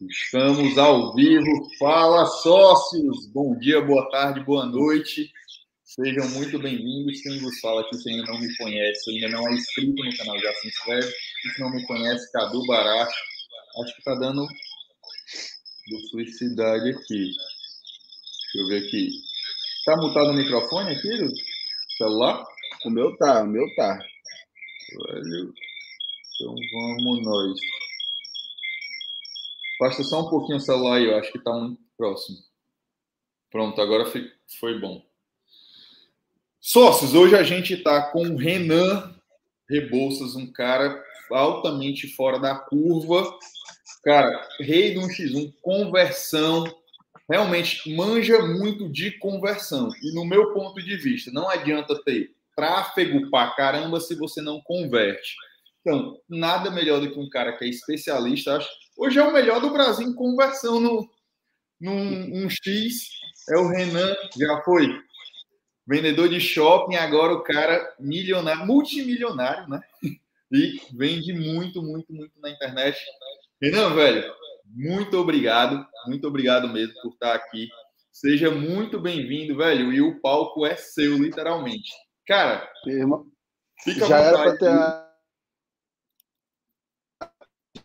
Estamos ao vivo. Fala, sócios! Bom dia, boa tarde, boa noite. Sejam muito bem-vindos. Quem vos fala aqui, se ainda não me conhece, ainda não é inscrito no canal, já se inscreve. E se não me conhece, Cadu Barato. Acho que tá dando duplicidade aqui. Deixa eu ver aqui. Tá mutado o microfone aqui do celular? O meu tá, o meu tá. Velho. Então vamos nós. Basta só um pouquinho o celular aí, eu acho que está muito próximo. Pronto, agora foi bom. Sócios, hoje a gente está com o Renan Rebouças, um cara altamente fora da curva. Cara, rei do 1x1, conversão. Realmente manja muito de conversão. E no meu ponto de vista, não adianta ter tráfego pra caramba se você não converte. Então, nada melhor do que um cara que é especialista. Acho, hoje é o melhor do Brasil em conversão no, num um X. É o Renan, já foi vendedor de shopping, agora o cara milionário, multimilionário, né? E vende muito, muito, muito na internet. Renan, velho, muito obrigado, muito obrigado mesmo por estar aqui. Seja muito bem-vindo, velho. E o palco é seu, literalmente. Cara, fica já era para ter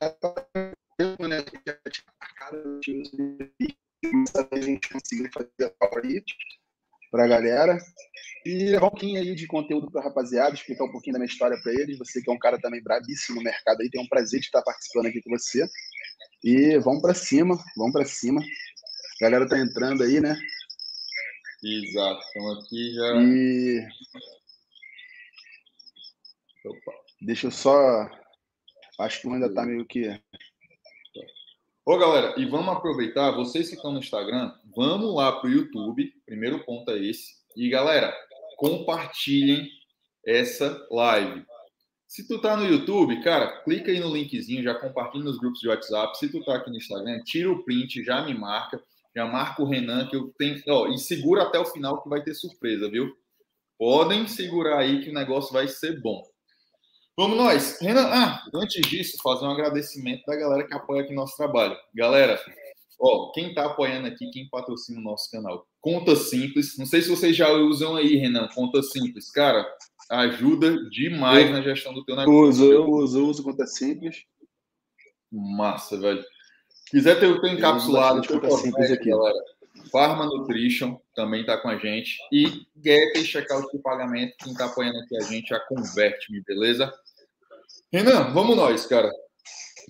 a né? a gente conseguiu fazer a para a galera e levar um pouquinho aí de conteúdo para a rapaziada, explicar um pouquinho da minha história para eles. Você que é um cara também brabíssimo no mercado aí, tem um prazer de estar participando aqui com você. E vamos para cima, vamos para cima. A galera tá entrando aí, né? Exato, então aqui já. E... Opa. Deixa eu só Acho que ainda está meio que. Ô, galera, e vamos aproveitar, vocês que estão no Instagram, vamos lá para o YouTube, primeiro ponto é esse. E, galera, compartilhem essa live. Se tu tá no YouTube, cara, clica aí no linkzinho, já compartilha nos grupos de WhatsApp. Se tu tá aqui no Instagram, tira o print, já me marca, já marca o Renan, que eu tenho. Ó, e segura até o final que vai ter surpresa, viu? Podem segurar aí que o negócio vai ser bom. Vamos nós. Renan, ah, antes disso, fazer um agradecimento da galera que apoia aqui nosso trabalho. Galera, ó, quem está apoiando aqui, quem patrocina o nosso canal, Conta Simples. Não sei se vocês já usam aí, Renan, Conta Simples. Cara, ajuda demais eu, na gestão do teu negócio. Uso, eu uso, uso Conta Simples. Massa, velho. Quiser ter o teu encapsulado, Conta Simples aqui, galera. Pharma Nutrition também está com a gente. E Get e Checkout de Pagamento, quem está apoiando aqui a gente, a Converte-me, beleza? Renan, vamos nós, cara.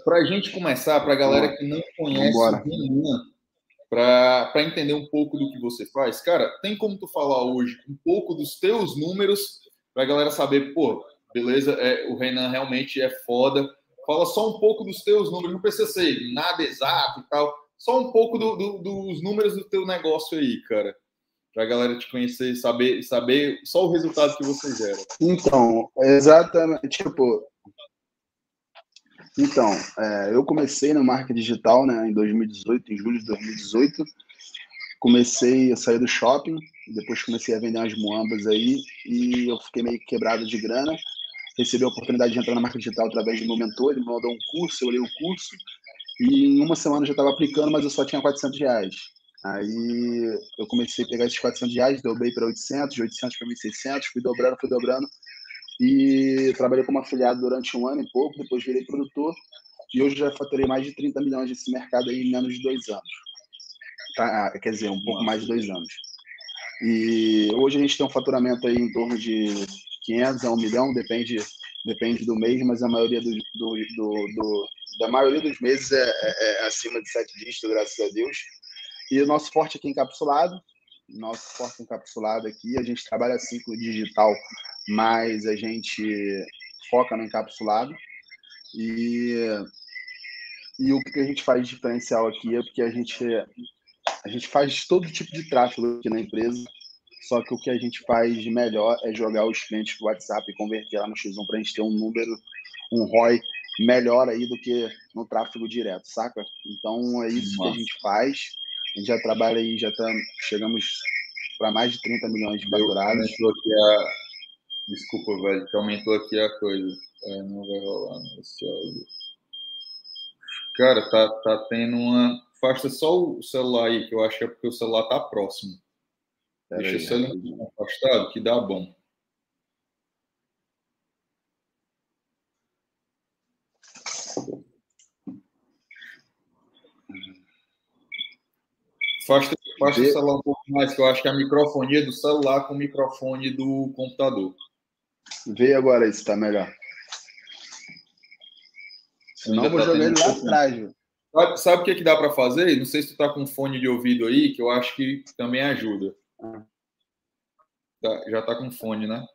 Para a gente começar, para a galera que não conhece o Renan, para entender um pouco do que você faz, cara, tem como tu falar hoje um pouco dos teus números para a galera saber, pô, beleza, é, o Renan realmente é foda. Fala só um pouco dos teus números, não precisa ser nada exato e tal, só um pouco do, do, dos números do teu negócio aí, cara. Para a galera te conhecer, saber, saber só o resultado que você gera. Então, exatamente. Tipo, então, é, eu comecei na marca digital né, em 2018, em julho de 2018. Comecei a sair do shopping, depois comecei a vender umas moambas aí e eu fiquei meio quebrado de grana. Recebi a oportunidade de entrar na marca digital através do meu mentor, ele me mandou um curso, eu olhei o curso e em uma semana eu já estava aplicando, mas eu só tinha 400 reais. Aí eu comecei a pegar esses 400 reais, dobrei para 800, de 800 para 1.600, fui dobrando, fui dobrando. E trabalhei como afiliado durante um ano e pouco, depois virei produtor. E hoje já faturei mais de 30 milhões nesse mercado aí em menos de dois anos. Tá? Ah, quer dizer, um pouco mais de dois anos. E hoje a gente tem um faturamento aí em torno de 500 a 1 milhão, depende, depende do mês, mas a maioria do, do, do, do da maioria dos meses é, é, é, acima de sete dígitos, graças a Deus. E o nosso forte aqui encapsulado, nosso forte encapsulado aqui, a gente trabalha ciclo digital, mas a gente foca no encapsulado. E, e o que a gente faz de diferencial aqui é porque a gente, a gente faz todo tipo de tráfego aqui na empresa, só que o que a gente faz de melhor é jogar os clientes do WhatsApp e converter lá no X1 para a gente ter um número, um ROI melhor aí do que no tráfego direto, saca? Então é isso Nossa. que a gente faz. A gente já trabalha aí, já tá, chegamos para mais de 30 milhões de faturados. aqui a... Desculpa, velho, que aumentou aqui a coisa. É, não vai rolar nesse áudio. Cara, tá, tá tendo uma. Afasta só o celular aí, que eu acho que é porque o celular tá próximo. Pera Deixa aí, o celular afastado, que dá bom. Afasta, afasta o celular um pouco mais, que eu acho que é a microfonia do celular com o microfone do computador. Vê agora se tá melhor. Senão eu vou tá jogar ele lá atrás, viu? Sabe, sabe o que, que dá para fazer? Não sei se tu tá com fone de ouvido aí, que eu acho que também ajuda. Ah. Tá, já tá com fone, né?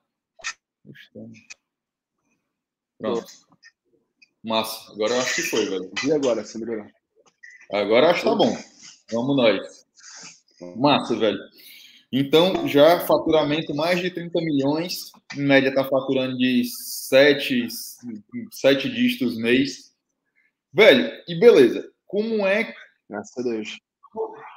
Pronto. Massa. Agora eu acho que foi, velho. E agora, se melhorou? Agora acho que tá bom. Vamos nós. Massa, velho. Então, já faturamento mais de 30 milhões. Em média, tá faturando de 7, 7 dígitos mês. Velho, e beleza. Como é. Graças a Deus.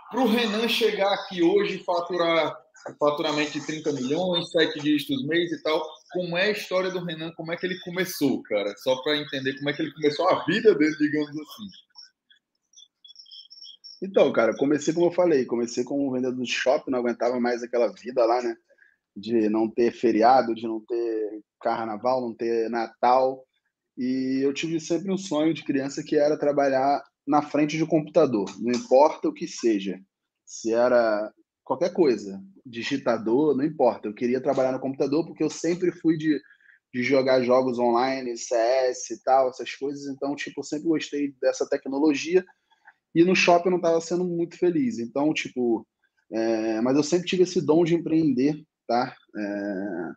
Para o Renan chegar aqui hoje e faturar faturamento de 30 milhões, 7 dígitos mês e tal, como é a história do Renan? Como é que ele começou, cara? Só para entender como é que ele começou a vida dele, digamos assim. Então, cara, comecei como eu falei, comecei como vendedor do shopping, não aguentava mais aquela vida lá, né? De não ter feriado, de não ter carnaval, não ter Natal. E eu tive sempre um sonho de criança que era trabalhar na frente de um computador, não importa o que seja. Se era qualquer coisa, digitador, não importa. Eu queria trabalhar no computador porque eu sempre fui de, de jogar jogos online, CS e tal, essas coisas. Então, tipo, eu sempre gostei dessa tecnologia e no shopping eu não estava sendo muito feliz. Então, tipo, é, mas eu sempre tive esse dom de empreender, tá? É,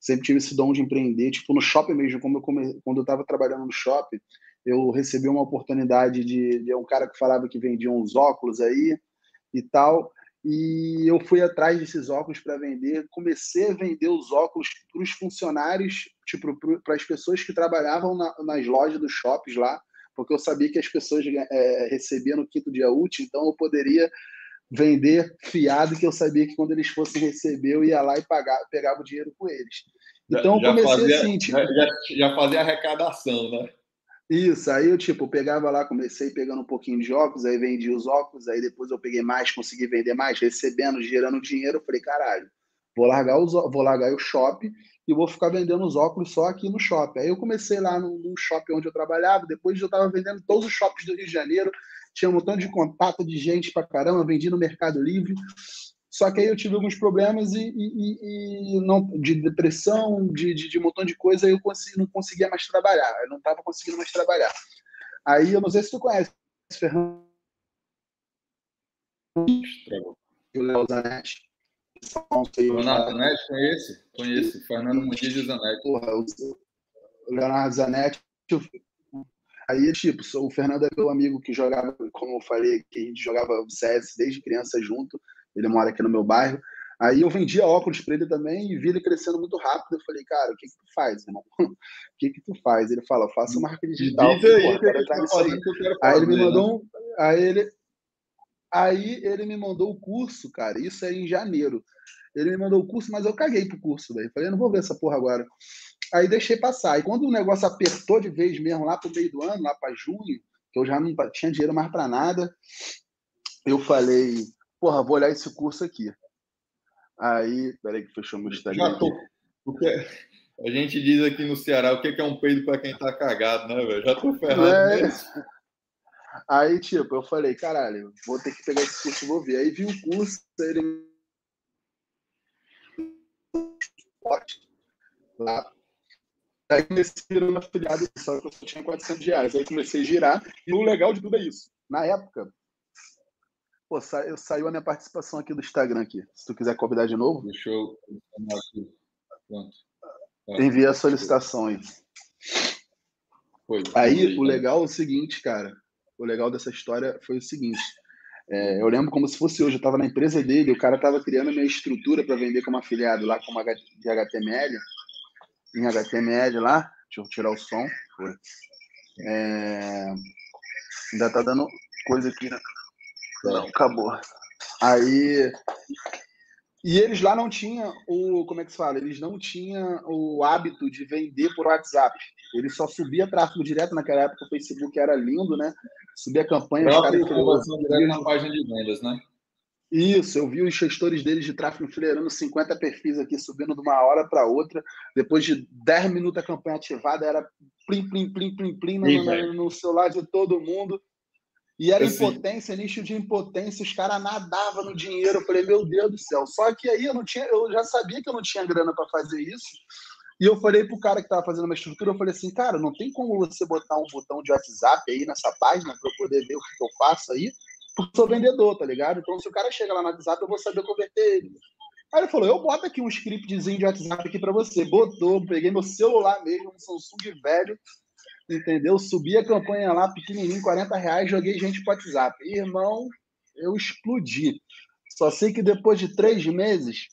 sempre tive esse dom de empreender, tipo, no shopping mesmo, como eu come... quando eu estava trabalhando no shopping, eu recebi uma oportunidade de, de um cara que falava que vendia uns óculos aí e tal, e eu fui atrás desses óculos para vender, comecei a vender os óculos para os funcionários, tipo, para as pessoas que trabalhavam na, nas lojas dos shoppings lá, porque eu sabia que as pessoas é, recebiam no quinto dia útil, então eu poderia vender fiado que eu sabia que quando eles fossem receber eu ia lá e pagar, pegava o dinheiro com eles. Então já, eu comecei fazia, assim, tipo, já, já fazia arrecadação, né? Isso, aí eu tipo pegava lá, comecei pegando um pouquinho de óculos, aí vendi os óculos, aí depois eu peguei mais, consegui vender mais, recebendo, gerando dinheiro, eu falei, caralho, vou largar os vou largar o shopping e vou ficar vendendo os óculos só aqui no shopping. Aí eu comecei lá no, no shopping onde eu trabalhava, depois eu estava vendendo todos os shoppings do Rio de Janeiro, tinha um montão de contato de gente pra caramba, vendi no Mercado Livre. Só que aí eu tive alguns problemas e, e, e não, de depressão, de, de, de, um montão de coisa, eu consegui, não conseguia mais trabalhar. Eu não estava conseguindo mais trabalhar. Aí eu não sei se tu conhece, Fernando. O Léo Zanetti. Leonardo Zanetti, conheço, conheço. Fernando Muniz e Zanetti. Porra, o Leonardo Zanetti. Aí, tipo, o Fernando é meu amigo que jogava, como eu falei, que a gente jogava CS desde criança junto. Ele mora aqui no meu bairro. Aí eu vendia óculos para ele também e vi ele crescendo muito rápido. Eu falei, cara, o que, que tu faz, irmão? o que, que tu faz? Ele fala, eu faço marca digital. Diz aí, Pô, tá aí. aí ele me mandou um. Aí ele, Aí ele me mandou o curso, cara. Isso é em janeiro. Ele me mandou o curso, mas eu caguei pro curso, velho. Falei, não vou ver essa porra agora. Aí deixei passar. E quando o negócio apertou de vez mesmo, lá pro meio do ano, lá para junho, que eu já não tinha dinheiro mais para nada, eu falei, porra, vou olhar esse curso aqui. Aí, peraí que fechou meu Instagram. Já tô. Porque a gente diz aqui no Ceará o que é um peido para quem tá cagado, né, velho? Já tô ferrado é... mesmo. Aí, tipo, eu falei, caralho, vou ter que pegar esse curso e vou ver. Aí vi o curso, ele. Lá. Aí comecei girando afiliado, só que eu só tinha 400 reais. Aí comecei a girar. E o legal de tudo é isso. Na época, pô, sa... eu saiu a minha participação aqui do Instagram aqui. Se tu quiser convidar de novo. Deixa eu. Pronto. Envia a solicitação aí. Foi. Aí, o legal é o seguinte, cara o legal dessa história foi o seguinte. É, eu lembro como se fosse hoje, eu estava na empresa dele, o cara estava criando minha estrutura para vender como afiliado lá como de HTML, em HTML lá, deixa eu tirar o som. É, ainda tá dando coisa aqui, né? Não, acabou. Aí, E eles lá não tinham o. Como é que se fala? Eles não tinham o hábito de vender por WhatsApp. Eles só subia tráfego direto naquela época, o Facebook era lindo, né? Subia campanha. Os caras direto na página de vendas, né? Isso, eu vi os gestores deles de tráfego enfileirando 50 perfis aqui, subindo de uma hora para outra. Depois de 10 minutos a campanha ativada, era plim, plim, plim, plim, plim no, no, no celular de todo mundo. E era assim. impotência, nicho de impotência, os caras nadavam no dinheiro. Eu falei, meu Deus do céu. Só que aí eu não tinha, eu já sabia que eu não tinha grana para fazer isso. E eu falei pro cara que tava fazendo uma estrutura, eu falei assim, cara, não tem como você botar um botão de WhatsApp aí nessa página para eu poder ver o que eu faço aí? Porque eu sou vendedor, tá ligado? Então, se o cara chega lá no WhatsApp, eu vou saber converter ele. Aí ele falou, eu boto aqui um scriptzinho de WhatsApp aqui para você. Botou, peguei meu celular mesmo, um Samsung velho, entendeu? Subi a campanha lá, pequenininho, 40 reais, joguei gente pro WhatsApp. Irmão, eu explodi. Só sei que depois de três meses,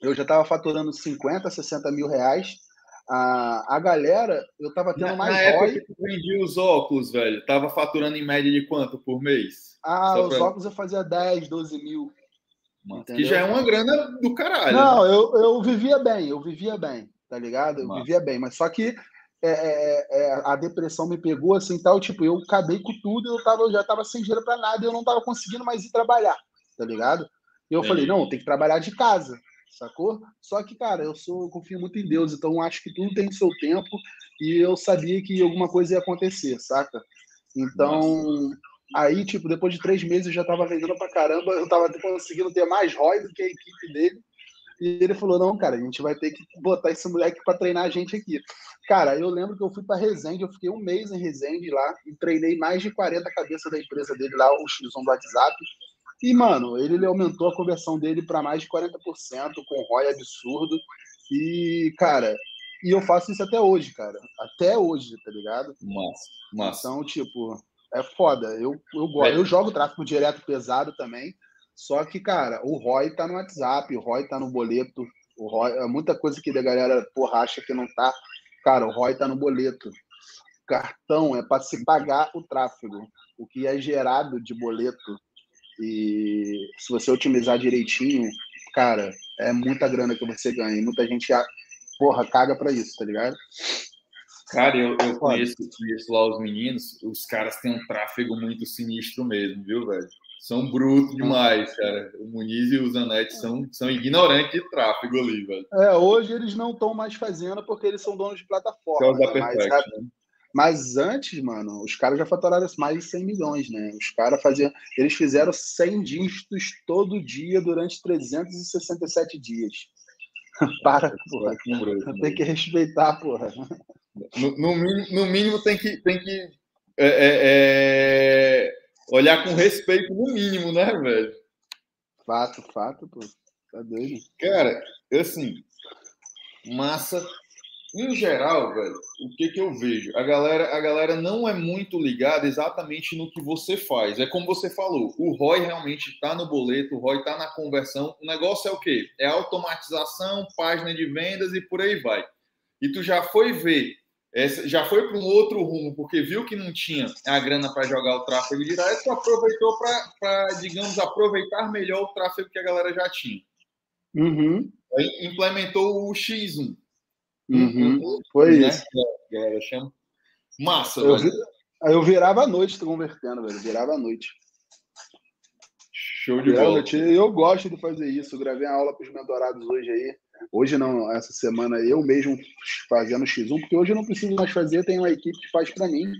eu já estava faturando 50, 60 mil reais. A, a galera, eu estava tendo na, mais na época que tu vendia os óculos, velho, tava faturando em média de quanto por mês? Ah, Só os pra... óculos eu fazia 10, 12 mil. que já é uma grana do caralho. Não, né? eu, eu vivia bem, eu vivia bem, tá ligado? Eu Mano. vivia bem, mas só que é, é, é, a depressão me pegou assim tal, tipo, eu acabei com tudo, eu, tava, eu já tava sem dinheiro para nada, eu não tava conseguindo mais ir trabalhar, tá ligado? E eu falei, não, tem que trabalhar de casa, sacou? Só que, cara, eu sou, eu confio muito em Deus, então acho que tudo tem seu tempo e eu sabia que alguma coisa ia acontecer, saca? Então, Nossa. aí, tipo, depois de três meses eu já tava vendendo pra caramba, eu tava conseguindo ter mais ROI do que a equipe dele. E ele falou: não, cara, a gente vai ter que botar esse moleque para treinar a gente aqui. Cara, eu lembro que eu fui para Resende, eu fiquei um mês em Resende lá e treinei mais de 40 cabeças da empresa dele lá, o X1 do WhatsApp. E, mano, ele, ele aumentou a conversão dele para mais de 40%, com ROI absurdo. E, cara, e eu faço isso até hoje, cara. Até hoje, tá ligado? Massa, massa. Então, tipo, é foda. Eu, eu, gosto. É. eu jogo tráfego direto pesado também. Só que, cara, o ROI tá no WhatsApp, o ROI tá no boleto. O ROI, é muita coisa que a galera porra, acha que não tá. Cara, o ROI tá no boleto. Cartão é para se pagar o tráfego. O que é gerado de boleto. E se você otimizar direitinho, cara, é muita grana que você ganha. E muita gente, porra, caga para isso, tá ligado? Cara, eu, eu conheço, conheço lá os meninos, os caras têm um tráfego muito sinistro mesmo, viu, velho? são brutos demais, cara. O Muniz e o Zanetti são, são ignorantes de tráfego ali, velho. É, hoje eles não estão mais fazendo porque eles são donos de plataforma. Né? Mas, né? Mas, antes, mano, os caras já faturaram mais de 100 milhões, né? Os caras faziam. Eles fizeram 100 dígitos todo dia durante 367 dias. Para, porra. Tem que respeitar, porra. No, no, mínimo, no mínimo tem que. Tem que é, é, é olhar com respeito no mínimo, né, velho? Fato, fato, pô. Tá doido. Cara, assim, massa. Em geral, velho, o que que eu vejo? A galera, a galera não é muito ligada exatamente no que você faz. É como você falou, o ROI realmente está no boleto, o ROI está na conversão. O negócio é o quê? É automatização, página de vendas e por aí vai. E tu já foi ver essa, já foi para um outro rumo, porque viu que não tinha a grana para jogar o tráfego direto, aproveitou para, digamos, aproveitar melhor o tráfego que a galera já tinha. Uhum. Aí implementou o X1. Uhum. Foi né? isso. A galera chama. Massa, eu, vi, eu virava a noite convertendo, velho. Virava a noite. Show de bola. Eu gosto de fazer isso. Eu gravei a aula para os mentorados hoje aí. Hoje não, essa semana eu mesmo fazendo X1, porque hoje eu não preciso mais fazer, tem uma equipe que faz para mim.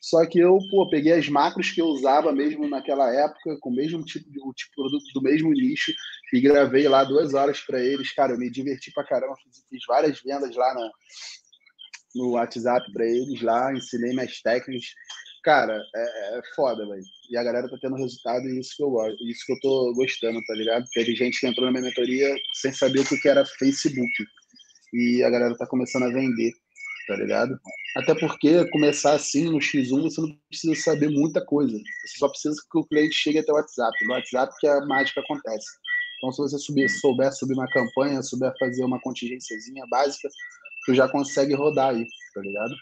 Só que eu, pô, peguei as macros que eu usava mesmo naquela época, com o mesmo tipo de, tipo de produto do mesmo nicho, e gravei lá duas horas para eles. Cara, eu me diverti pra caramba, fiz, fiz várias vendas lá no WhatsApp para eles lá, ensinei minhas técnicas. Cara, é, é foda, velho. E a galera tá tendo resultado e isso que eu gosto, isso que eu tô gostando, tá ligado? Teve gente que entrou na minha mentoria sem saber o que era Facebook. E a galera tá começando a vender, tá ligado? Até porque começar assim no X1 você não precisa saber muita coisa. Você só precisa que o cliente chegue até o WhatsApp. No WhatsApp que a mágica acontece. Então, se você subir, souber subir uma campanha, souber fazer uma contingênciazinha básica, tu já consegue rodar aí, tá ligado?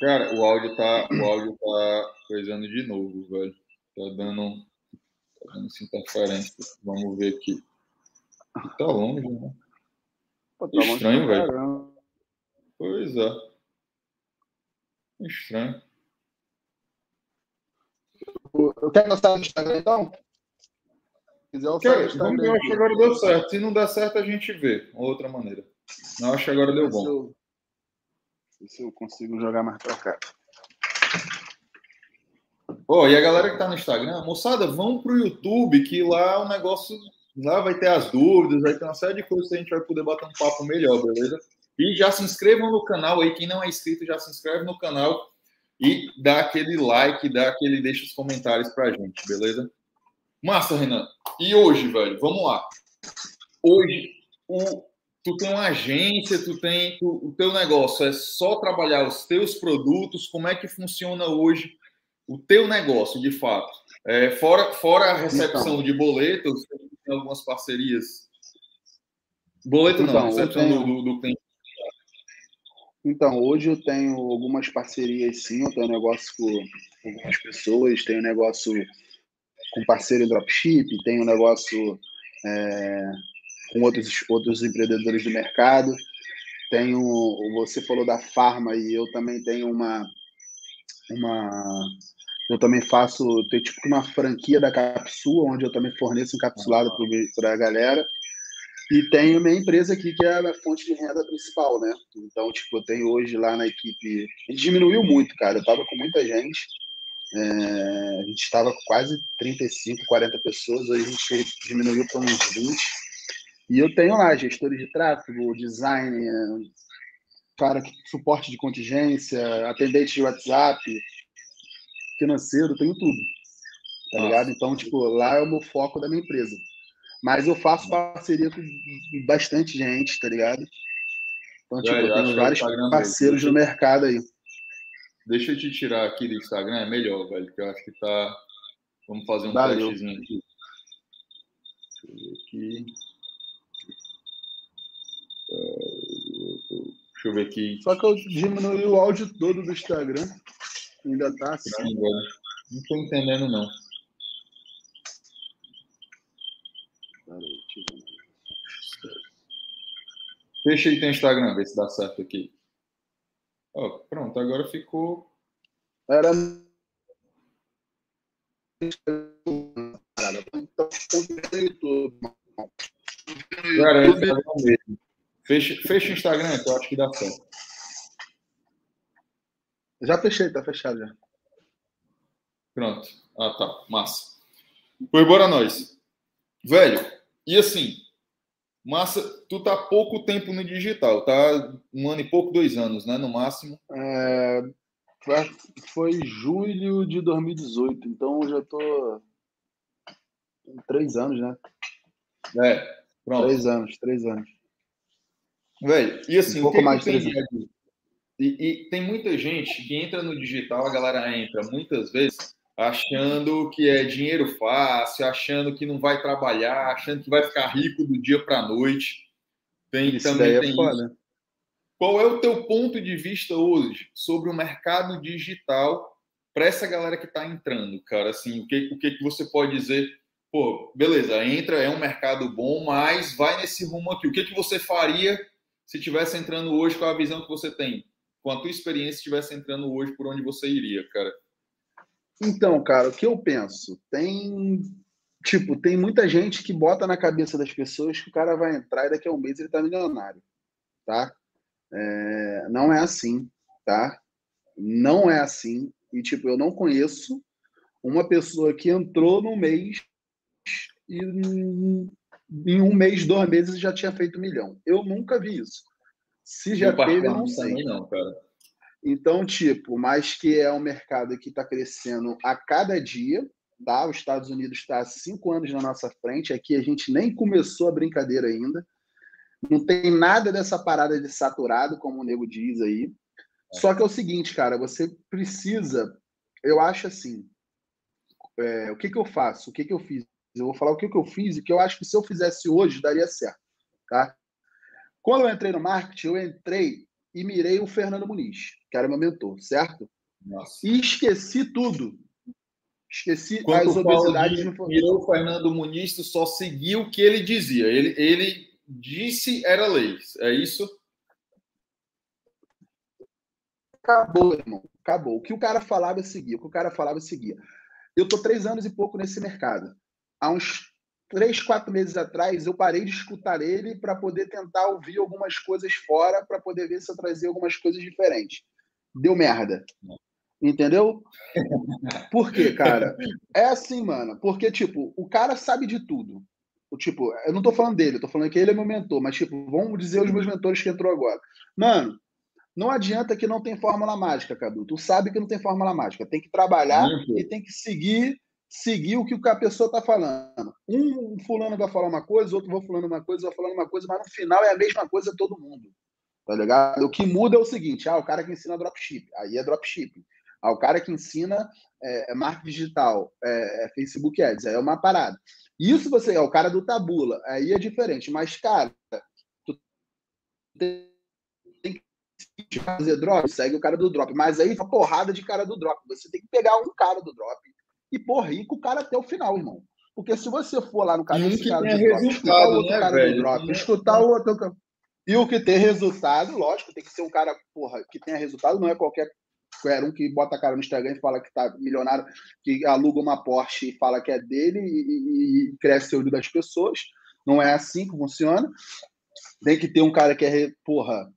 Cara, o áudio tá, o áudio tá coisando de novo, velho. Tá dando, tá dando interferência. Vamos ver aqui. Tá longe, né? Pô, tá Estranho, velho. Pois é. Estranho. Eu quero lançar no Instagram, então? Quiser, vamos ver, eu acho que agora deu certo. Se não der certo, a gente vê. Outra maneira. Não, acho que agora deu bom. Se eu, se eu consigo jogar mais pra cá. Oh, e a galera que tá no Instagram, moçada, vão pro YouTube, que lá o negócio. Lá vai ter as dúvidas, vai ter uma série de coisas que a gente vai poder bater um papo melhor, beleza? E já se inscrevam no canal aí. Quem não é inscrito, já se inscreve no canal e dá aquele like, dá aquele, deixa os comentários pra gente, beleza? Massa, Renan. E hoje, velho, vamos lá. Hoje, o, tu tem uma agência, tu tem tu, o teu negócio é só trabalhar os teus produtos. Como é que funciona hoje o teu negócio, de fato? É, fora, fora a recepção então, de boletos, tem algumas parcerias. Boleto então, não, recepção tenho... do, do, do Então, hoje eu tenho algumas parcerias sim, eu tenho negócio com algumas pessoas, tenho negócio com parceiro dropship, tem um negócio é, com outros, outros empreendedores do mercado. Tenho, você falou da farma e eu também tenho uma, uma eu também faço, tem tipo uma franquia da Capsula, onde eu também forneço encapsulado para a galera. E tenho minha empresa aqui, que é a fonte de renda principal, né? Então, tipo, eu tenho hoje lá na equipe. Diminuiu muito, cara. Eu tava com muita gente. É, a gente estava com quase 35, 40 pessoas, hoje a gente diminuiu para uns 20. E eu tenho lá gestores de tráfego, design, cara, suporte de contingência, atendente de WhatsApp, financeiro, tenho tudo. Tá Nossa. ligado? Então, tipo, lá é o meu foco da minha empresa. Mas eu faço parceria com bastante gente, tá ligado? Então, tipo, é, eu tenho vários parceiros no mercado aí. Deixa eu te tirar aqui do Instagram, é melhor, velho, que eu acho que tá. Vamos fazer um Valeu. testezinho aqui. Deixa eu ver aqui. Deixa eu ver aqui. Só que eu diminui o áudio todo do Instagram. Ainda tá assim. Não, não tô entendendo, não. Deixa aí teu Instagram, ver se dá certo aqui. Oh, pronto, agora ficou. Era. Cara, é mesmo. Fecha, fecha o Instagram, que eu acho que dá certo. Já fechei, tá fechado já. Pronto. Ah, tá. Massa. Foi embora nós. Velho, e assim, Massa, tu tá pouco tempo no digital, tá um ano e pouco, dois anos, né, no máximo? É, foi julho de 2018, então já tô três anos, né? É, pronto. Três anos, três anos. Velho, e assim, um pouco mais três anos. E, e tem muita gente que entra no digital, a galera entra muitas vezes achando que é dinheiro fácil, achando que não vai trabalhar, achando que vai ficar rico do dia para a noite. Tem, isso também é tem isso. Qual é o teu ponto de vista hoje sobre o mercado digital para essa galera que está entrando, cara? Assim, o que, o que você pode dizer? Pô, beleza, entra, é um mercado bom, mas vai nesse rumo aqui. O que, que você faria se estivesse entrando hoje com a visão que você tem? Com a tua experiência, estivesse entrando hoje, por onde você iria, cara? Então, cara, o que eu penso? Tem. Tipo, tem muita gente que bota na cabeça das pessoas que o cara vai entrar e daqui a um mês ele tá milionário, tá? É, não é assim, tá? Não é assim. E, tipo, eu não conheço uma pessoa que entrou no mês e em um mês, dois meses já tinha feito um milhão. Eu nunca vi isso. Se já teve, eu não sei. Não, cara. Então, tipo, mas que é um mercado que está crescendo a cada dia, tá? Os Estados Unidos está há cinco anos na nossa frente, aqui a gente nem começou a brincadeira ainda. Não tem nada dessa parada de saturado, como o nego diz aí. É. Só que é o seguinte, cara, você precisa, eu acho assim, é, o que, que eu faço? O que, que eu fiz? Eu vou falar o que, que eu fiz e que eu acho que se eu fizesse hoje daria certo, tá? Quando eu entrei no marketing, eu entrei e mirei o Fernando Muniz, que era meu mentor, certo? Nossa. E esqueci tudo. Esqueci Quando as obesidades. Mirou o Fernando Muniz, tu só seguiu o que ele dizia. Ele, ele disse era lei. É isso? Acabou, irmão. Acabou. O que o cara falava, eu seguia. O que o cara falava, eu seguia. Eu tô três anos e pouco nesse mercado. Há uns três, quatro meses atrás, eu parei de escutar ele para poder tentar ouvir algumas coisas fora, para poder ver se eu trazia algumas coisas diferentes. Deu merda. Entendeu? Por quê, cara? É assim, mano. Porque, tipo, o cara sabe de tudo. O, tipo, eu não tô falando dele, eu tô falando que ele é meu mentor, mas, tipo, vamos dizer os meus mentores que entrou agora. Mano, não adianta que não tem fórmula mágica, Cadu. Tu sabe que não tem fórmula mágica. Tem que trabalhar e tem que seguir seguir o que a pessoa está falando. Um fulano vai falar uma coisa, outro vai falando uma coisa, vai falando uma coisa, mas no final é a mesma coisa todo mundo. Tá ligado? O que muda é o seguinte: ah, o cara que ensina dropship, aí é dropshipping. Ah, o cara que ensina é, é marketing digital, é, é, Facebook Ads, aí é uma parada. Isso você é o cara do tabula, aí é diferente. Mas, cara, tu tem que fazer drop, segue o cara do drop. Mas aí uma porrada de cara do drop. Você tem que pegar um cara do drop e pôr rico o cara até o final, irmão. Porque se você for lá no canal desse cara do drop, escutar o outro né, cara velho? do drop, escutar o outro. E o que tem resultado, lógico, tem que ser um cara, porra, que tenha resultado, não é qualquer qualquer um que bota a cara no Instagram e fala que tá milionário, que aluga uma Porsche e fala que é dele e, e cresce o olho das pessoas. Não é assim que funciona. Tem que ter um cara que é, porra,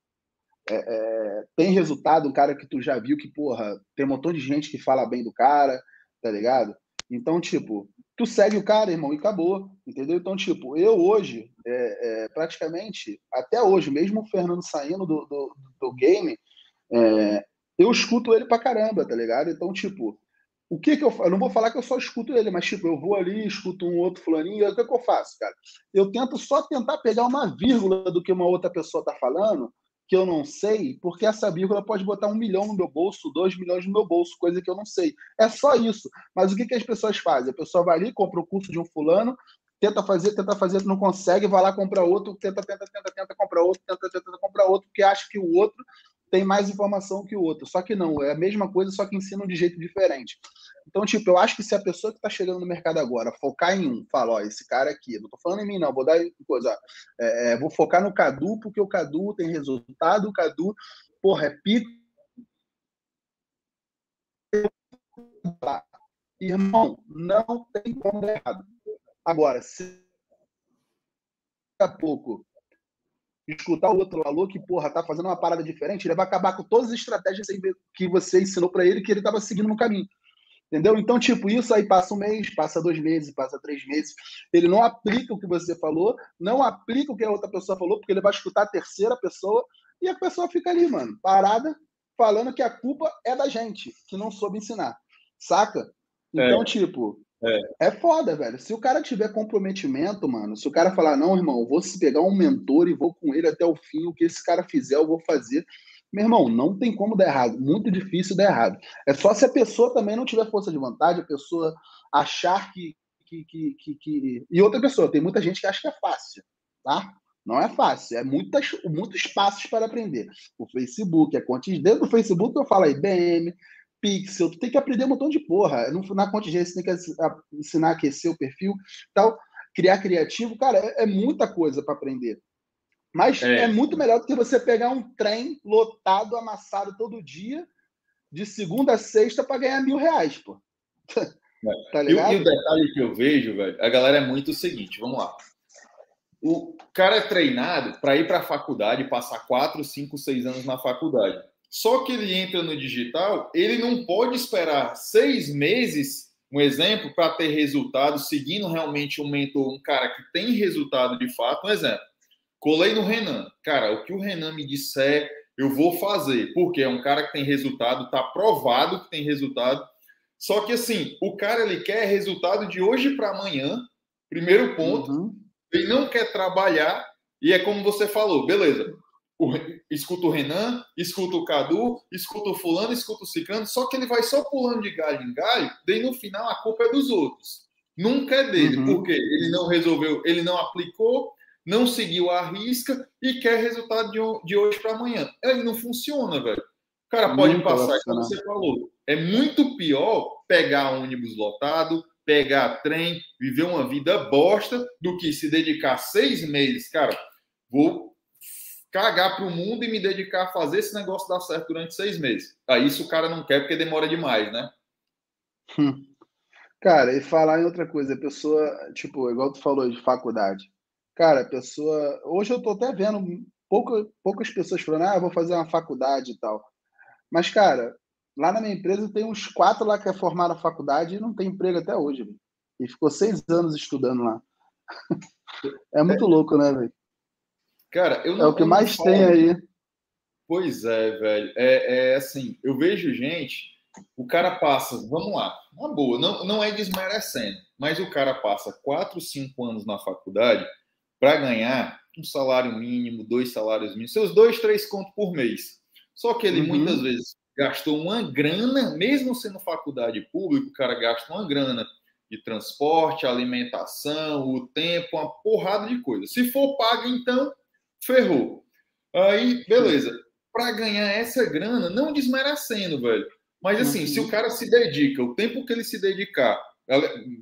é, é, tem resultado, um cara que tu já viu que, porra, tem um montão de gente que fala bem do cara, tá ligado? Então, tipo, tu segue o cara, irmão, e acabou, entendeu? Então, tipo, eu hoje, é, é, praticamente, até hoje, mesmo o Fernando saindo do, do, do game, é, eu escuto ele pra caramba, tá ligado? Então, tipo, o que que eu Eu não vou falar que eu só escuto ele, mas, tipo, eu vou ali, escuto um outro fulaninho, o que, que eu faço, cara? Eu tento só tentar pegar uma vírgula do que uma outra pessoa tá falando que eu não sei, porque essa vírgula pode botar um milhão no meu bolso, dois milhões no meu bolso, coisa que eu não sei. É só isso. Mas o que, que as pessoas fazem? A pessoa vai ali, compra o curso de um fulano, tenta fazer, tenta fazer, não consegue, vai lá comprar outro, tenta, tenta, tenta, tenta comprar outro, tenta, tenta, tenta comprar outro, porque acha que o outro tem mais informação que o outro. Só que não, é a mesma coisa, só que ensinam de jeito diferente. Então, tipo, eu acho que se a pessoa que está chegando no mercado agora focar em um, fala, ó, esse cara aqui, não tô falando em mim, não, vou dar coisa, é, é, vou focar no Cadu, porque o Cadu tem resultado, o Cadu, porra, é pico. Irmão, não tem como errado. Agora, se daqui a pouco escutar o outro alô que, porra, tá fazendo uma parada diferente, ele vai acabar com todas as estratégias que você ensinou para ele que ele estava seguindo no caminho. Entendeu? Então, tipo, isso aí passa um mês, passa dois meses, passa três meses. Ele não aplica o que você falou, não aplica o que a outra pessoa falou, porque ele vai escutar a terceira pessoa e a pessoa fica ali, mano, parada, falando que a culpa é da gente, que não soube ensinar. Saca? Então, é. tipo, é. é foda, velho. Se o cara tiver comprometimento, mano, se o cara falar, não, irmão, vou pegar um mentor e vou com ele até o fim, o que esse cara fizer, eu vou fazer. Meu irmão, não tem como dar errado. Muito difícil dar errado. É só se a pessoa também não tiver força de vontade, a pessoa achar que. que, que, que, que... E outra pessoa, tem muita gente que acha que é fácil, tá? Não é fácil, é muitas, muitos passos para aprender. O Facebook, a conta dentro do Facebook eu falo aí, BM, Pixel, tu tem que aprender um montão de porra. Na contingência tem que ensinar a aquecer o perfil, tal, criar criativo, cara, é, é muita coisa para aprender. Mas é. é. muito melhor do que você pegar um trem lotado, amassado todo dia, de segunda a sexta, para ganhar mil reais, pô. É. tá ligado? E, e, o detalhe que eu vejo, velho, a galera é muito o seguinte: vamos lá. O cara é treinado para ir para a faculdade, passar quatro, cinco, seis anos na faculdade. Só que ele entra no digital, ele não pode esperar seis meses, um exemplo, para ter resultado, seguindo realmente um mentor, um cara que tem resultado de fato. Um exemplo, colei no Renan. Cara, o que o Renan me disser, eu vou fazer, porque é um cara que tem resultado, está provado que tem resultado. Só que assim, o cara ele quer resultado de hoje para amanhã. Primeiro ponto, uhum. ele não quer trabalhar e é como você falou, beleza o, escuta o Renan, escuta o Cadu, escuta o fulano, escuta o ciclano, só que ele vai só pulando de galho em galho, daí no final a culpa é dos outros. Nunca é dele, uhum. porque ele não resolveu, ele não aplicou, não seguiu a risca e quer resultado de, de hoje para amanhã. Aí não funciona, velho. O cara pode passar, como você falou, é muito pior pegar ônibus lotado, pegar trem, viver uma vida bosta, do que se dedicar seis meses, cara, vou cagar para o mundo e me dedicar a fazer esse negócio dar certo durante seis meses. Aí isso o cara não quer porque demora demais, né? Hum. Cara, e falar em outra coisa, a pessoa, tipo, igual tu falou de faculdade. Cara, a pessoa. Hoje eu tô até vendo pouca, poucas pessoas falando, ah, vou fazer uma faculdade e tal. Mas, cara, lá na minha empresa tem uns quatro lá que é formaram a faculdade e não tem emprego até hoje. Véio. E ficou seis anos estudando lá. é muito é. louco, né, velho? Cara, eu não. É o que mais falo. tem aí. Pois é, velho. É, é assim, eu vejo gente o cara passa, vamos lá, uma boa, não, não é desmerecendo, mas o cara passa quatro, cinco anos na faculdade para ganhar um salário mínimo, dois salários mínimos, seus dois, três contos por mês. Só que ele uhum. muitas vezes gastou uma grana, mesmo sendo faculdade pública, o cara gasta uma grana de transporte, alimentação, o tempo, uma porrada de coisa. Se for pago, então, ferrou. Aí, beleza. Para ganhar essa grana, não desmerecendo, velho. Mas assim, se o cara se dedica, o tempo que ele se dedicar,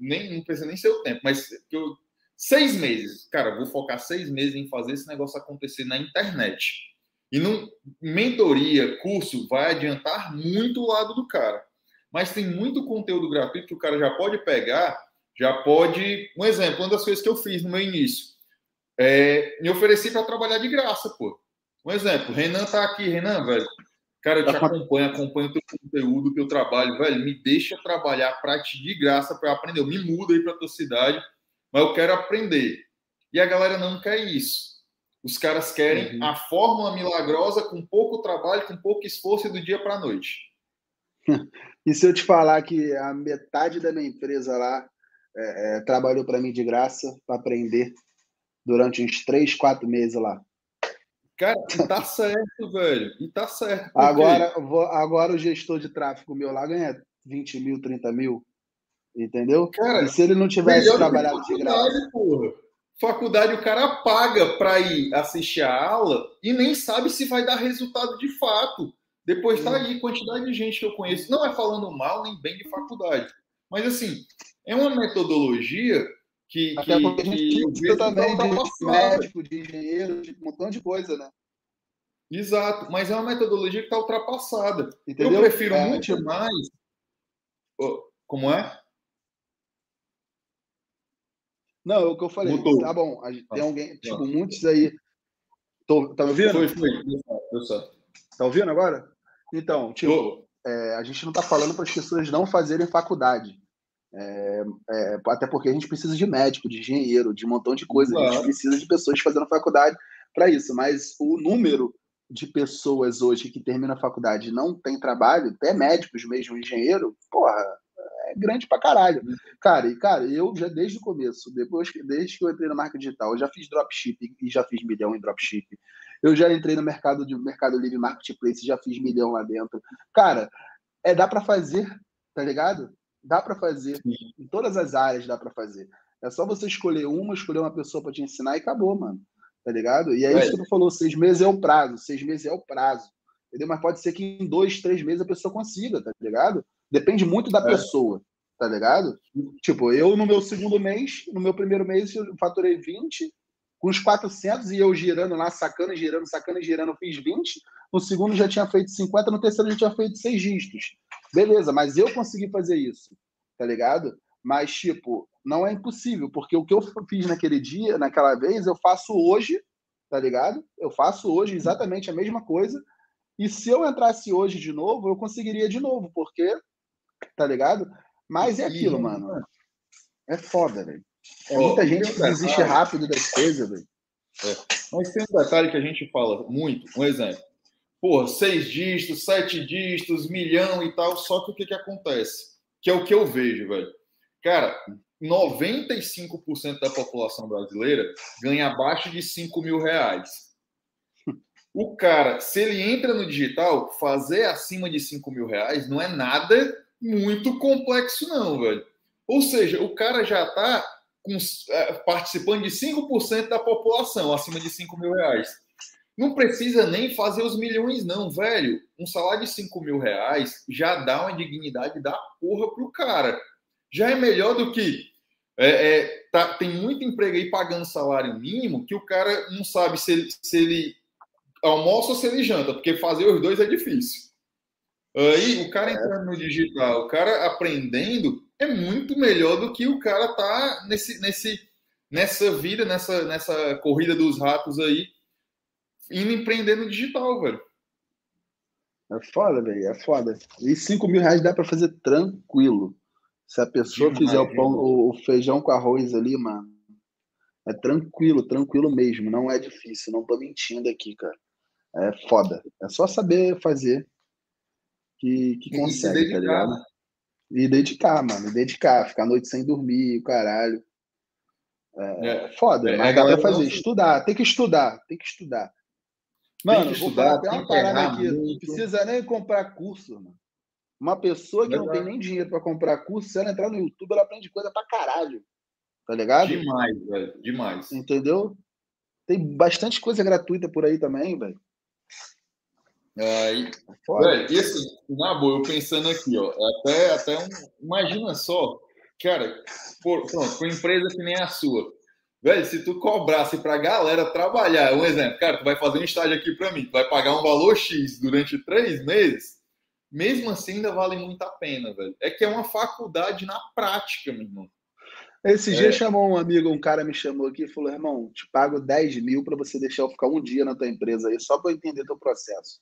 nem, não precisa nem ser o tempo, mas eu, seis meses, cara, vou focar seis meses em fazer esse negócio acontecer na internet. E não, mentoria, curso, vai adiantar muito o lado do cara. Mas tem muito conteúdo gratuito que o cara já pode pegar, já pode. Um exemplo, uma das coisas que eu fiz no meu início. É, me ofereci para trabalhar de graça, pô. Um exemplo, Renan tá aqui, Renan, velho. Cara, eu te acompanho, acompanho o teu conteúdo, o teu trabalho, velho. Me deixa trabalhar para ti de graça para aprender. Eu me muda aí para tua cidade, mas eu quero aprender. E a galera não quer isso. Os caras querem uhum. a fórmula milagrosa com pouco trabalho, com pouco esforço e do dia para a noite. E se eu te falar que a metade da minha empresa lá é, é, trabalhou para mim de graça para aprender durante uns três, quatro meses lá. Cara, tá certo, velho. E tá certo. Agora, agora o gestor de tráfego meu lá ganha 20 mil, 30 mil. Entendeu? Cara, e se ele não tivesse trabalhado de graça. Porra. Faculdade, o cara paga para ir assistir a aula e nem sabe se vai dar resultado de fato. Depois tá aí, quantidade de gente que eu conheço. Não é falando mal nem bem de faculdade. Mas assim, é uma metodologia que, Até que, porque a gente precisa também de, de médico, de engenheiro, de um montão de coisa, né? Exato, mas é uma metodologia que está ultrapassada. Entendeu? Eu prefiro é, muito tipo... mais. Como é? Não, é o que eu falei. Mudou. Tá bom, tem alguém, tipo, muitos aí. Tô, tá me ouvindo? Foi, foi. Tá ouvindo agora? Então, tipo, é, a gente não tá falando para as pessoas não fazerem faculdade. É, é, até porque a gente precisa de médico, de engenheiro, de um montão de coisas. A gente precisa de pessoas fazendo faculdade para isso. Mas o número de pessoas hoje que terminam a faculdade e não tem trabalho, até médicos mesmo, engenheiro, porra, é grande pra caralho. Cara, e cara, eu já desde o começo, depois desde que eu entrei na marca digital, eu já fiz dropship e já fiz milhão em dropship. Eu já entrei no mercado de Mercado Livre Marketplace, já fiz milhão lá dentro. Cara, é dá para fazer, tá ligado? Dá para fazer. Sim. Em todas as áreas dá para fazer. É só você escolher uma, escolher uma pessoa para te ensinar e acabou, mano. Tá ligado? E aí, é. isso que tu falou, seis meses é o prazo. Seis meses é o prazo. Entendeu? Mas pode ser que em dois, três meses a pessoa consiga, tá ligado? Depende muito da é. pessoa, tá ligado? Tipo, eu no meu segundo mês, no meu primeiro mês, eu faturei 20, com os 400 e eu girando lá, sacando, girando, sacando girando, eu fiz 20. No segundo já tinha feito 50, no terceiro já tinha feito seis dígitos. Beleza, mas eu consegui fazer isso, tá ligado? Mas, tipo, não é impossível, porque o que eu fiz naquele dia, naquela vez, eu faço hoje, tá ligado? Eu faço hoje exatamente a mesma coisa. E se eu entrasse hoje de novo, eu conseguiria de novo, porque, tá ligado? Mas é aquilo, mano. É foda, velho. É muita gente que desiste rápido das coisas, velho. É. Mas tem um detalhe que a gente fala muito. Um exemplo pô, seis dígitos, sete dígitos, milhão e tal. Só que o que, que acontece? Que é o que eu vejo, velho. Cara, 95% da população brasileira ganha abaixo de 5 mil reais. O cara, se ele entra no digital, fazer acima de 5 mil reais não é nada muito complexo, não, velho. Ou seja, o cara já está é, participando de 5% da população acima de 5 mil reais. Não precisa nem fazer os milhões, não, velho. Um salário de 5 mil reais já dá uma dignidade da porra pro cara. Já é melhor do que. É, é, tá, tem muito emprego aí pagando salário mínimo que o cara não sabe se ele, se ele almoça ou se ele janta, porque fazer os dois é difícil. Aí o cara entrando no digital, o cara aprendendo, é muito melhor do que o cara tá nesse, nesse, nessa vida, nessa, nessa corrida dos ratos aí, indo empreender no digital, velho. É foda, velho, é foda. E 5 mil reais dá para fazer tranquilo. Se a pessoa Demais, fizer o, pão, o, feijão com arroz ali, mano, é tranquilo, tranquilo mesmo. Não é difícil, não tô mentindo aqui, cara. É foda. É só saber fazer que, que consegue, tá ligado? E dedicar, mano. E dedicar, ficar a noite sem dormir, o caralho. É, é foda, é, mas dá pra fazer. Não... Estudar, tem que estudar, tem que estudar. Mano, tem que vou estudar, até uma parada aqui. Muito. Não precisa nem comprar curso, mano. Uma pessoa que não tem nem dinheiro para comprar curso, se ela entrar no YouTube, ela aprende coisa pra caralho. Tá ligado? Demais, velho. Demais. Entendeu? Tem bastante coisa gratuita por aí também, velho. Velho, e assim, na boa, eu pensando aqui, ó, até, até um, imagina só, cara, por, pronto, uma empresa que nem a sua, velho, se tu cobrasse pra galera trabalhar, um exemplo, cara, tu vai fazer um estágio aqui para mim, tu vai pagar um valor X durante três meses, mesmo assim ainda vale muito a pena, velho. É que é uma faculdade na prática, meu irmão. Esse é. dia chamou um amigo, um cara me chamou aqui e falou: irmão, te pago 10 mil para você deixar eu ficar um dia na tua empresa aí, só para eu entender teu processo.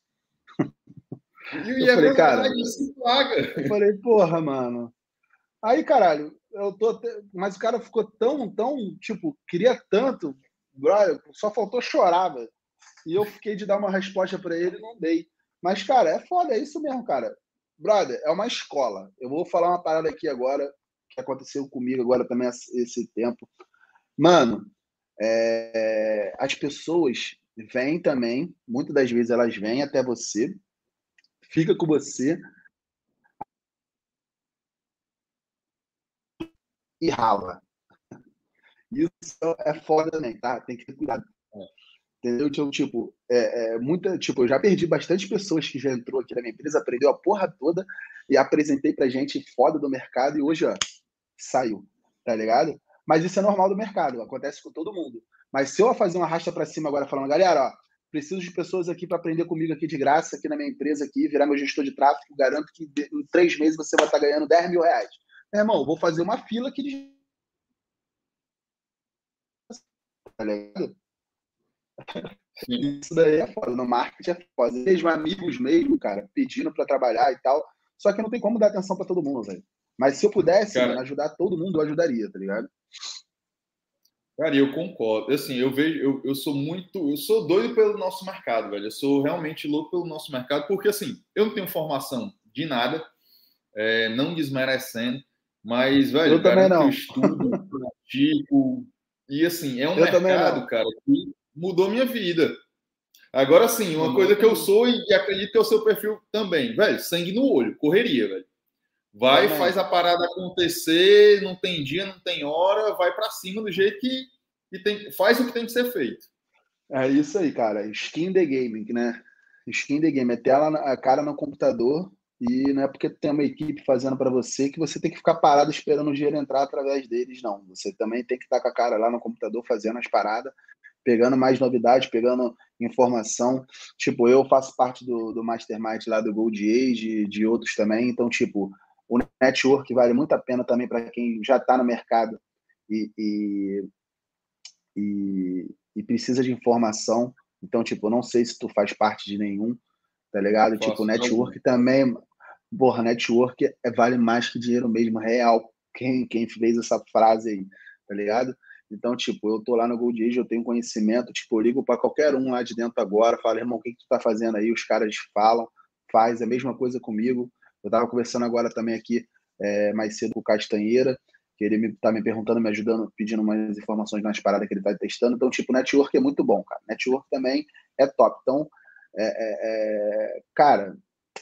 E eu é falei, cara. Eu falei, porra, mano. Aí, caralho, eu tô. Mas o cara ficou tão, tão, tipo, queria tanto, brother, só faltou chorar, velho. E eu fiquei de dar uma resposta para ele e não dei. Mas, cara, é foda, é isso mesmo, cara. Brother, é uma escola. Eu vou falar uma parada aqui agora, que aconteceu comigo agora também esse tempo. Mano, é... as pessoas vêm também, muitas das vezes elas vêm até você, fica com você e rala. Isso é foda também, tá? Tem que ter cuidado. Entendeu? Então, tipo, é, é, muita, tipo, eu já perdi bastante pessoas que já entrou aqui na minha empresa, aprendeu a porra toda e apresentei pra gente foda do mercado e hoje, ó, saiu, tá ligado? Mas isso é normal do mercado, acontece com todo mundo. Mas se eu fazer uma racha para cima agora falando, galera, ó, preciso de pessoas aqui para aprender comigo aqui de graça, aqui na minha empresa aqui, virar meu gestor de tráfego, garanto que em três meses você vai estar ganhando 10 mil reais. Meu irmão, vou fazer uma fila aqui de. Tá ligado? Isso daí é foda. No marketing é foda. Mesmo amigos mesmo, cara, pedindo para trabalhar e tal. Só que não tem como dar atenção para todo mundo, velho. Mas se eu pudesse cara, mano, ajudar todo mundo, eu ajudaria, tá ligado? Cara, eu concordo. Assim, eu vejo, eu, eu sou muito, eu sou doido pelo nosso mercado, velho. Eu sou realmente louco pelo nosso mercado, porque assim, eu não tenho formação de nada, é, não desmerecendo, mas, velho, eu também não. estudo, pratico, e assim, é um eu mercado, cara, que mudou minha vida. Agora sim, uma coisa que eu sou e acredito que é o seu perfil também, velho, sangue no olho, correria, velho. Vai, faz a parada acontecer, não tem dia, não tem hora, vai para cima do jeito que, que tem, faz o que tem que ser feito. É isso aí, cara. Skin the gaming, né? Skin the game, é tela a cara no computador e não é porque tem uma equipe fazendo para você que você tem que ficar parado esperando o dinheiro entrar através deles, não. Você também tem que estar com a cara lá no computador fazendo as paradas pegando mais novidades, pegando informação. Tipo, eu faço parte do, do Mastermind lá do Gold Age, de outros também. Então, tipo, o network vale muito a pena também para quem já está no mercado e, e, e, e, precisa de informação. Então, tipo, não sei se tu faz parte de nenhum, tá ligado? Posso, tipo, network não. também, porra, network é, vale mais que dinheiro mesmo, real. Quem, quem fez essa frase aí, tá ligado? Então, tipo, eu tô lá no Gold Age, eu tenho conhecimento, tipo, eu ligo para qualquer um lá de dentro agora, falo, irmão, o que, que tu tá fazendo aí? Os caras falam, faz a mesma coisa comigo. Eu tava conversando agora também aqui é, mais cedo com o Castanheira, que ele me, tá me perguntando, me ajudando, pedindo mais informações nas paradas que ele tá testando. Então, tipo, network é muito bom, cara. Network também é top. Então, é, é, é cara,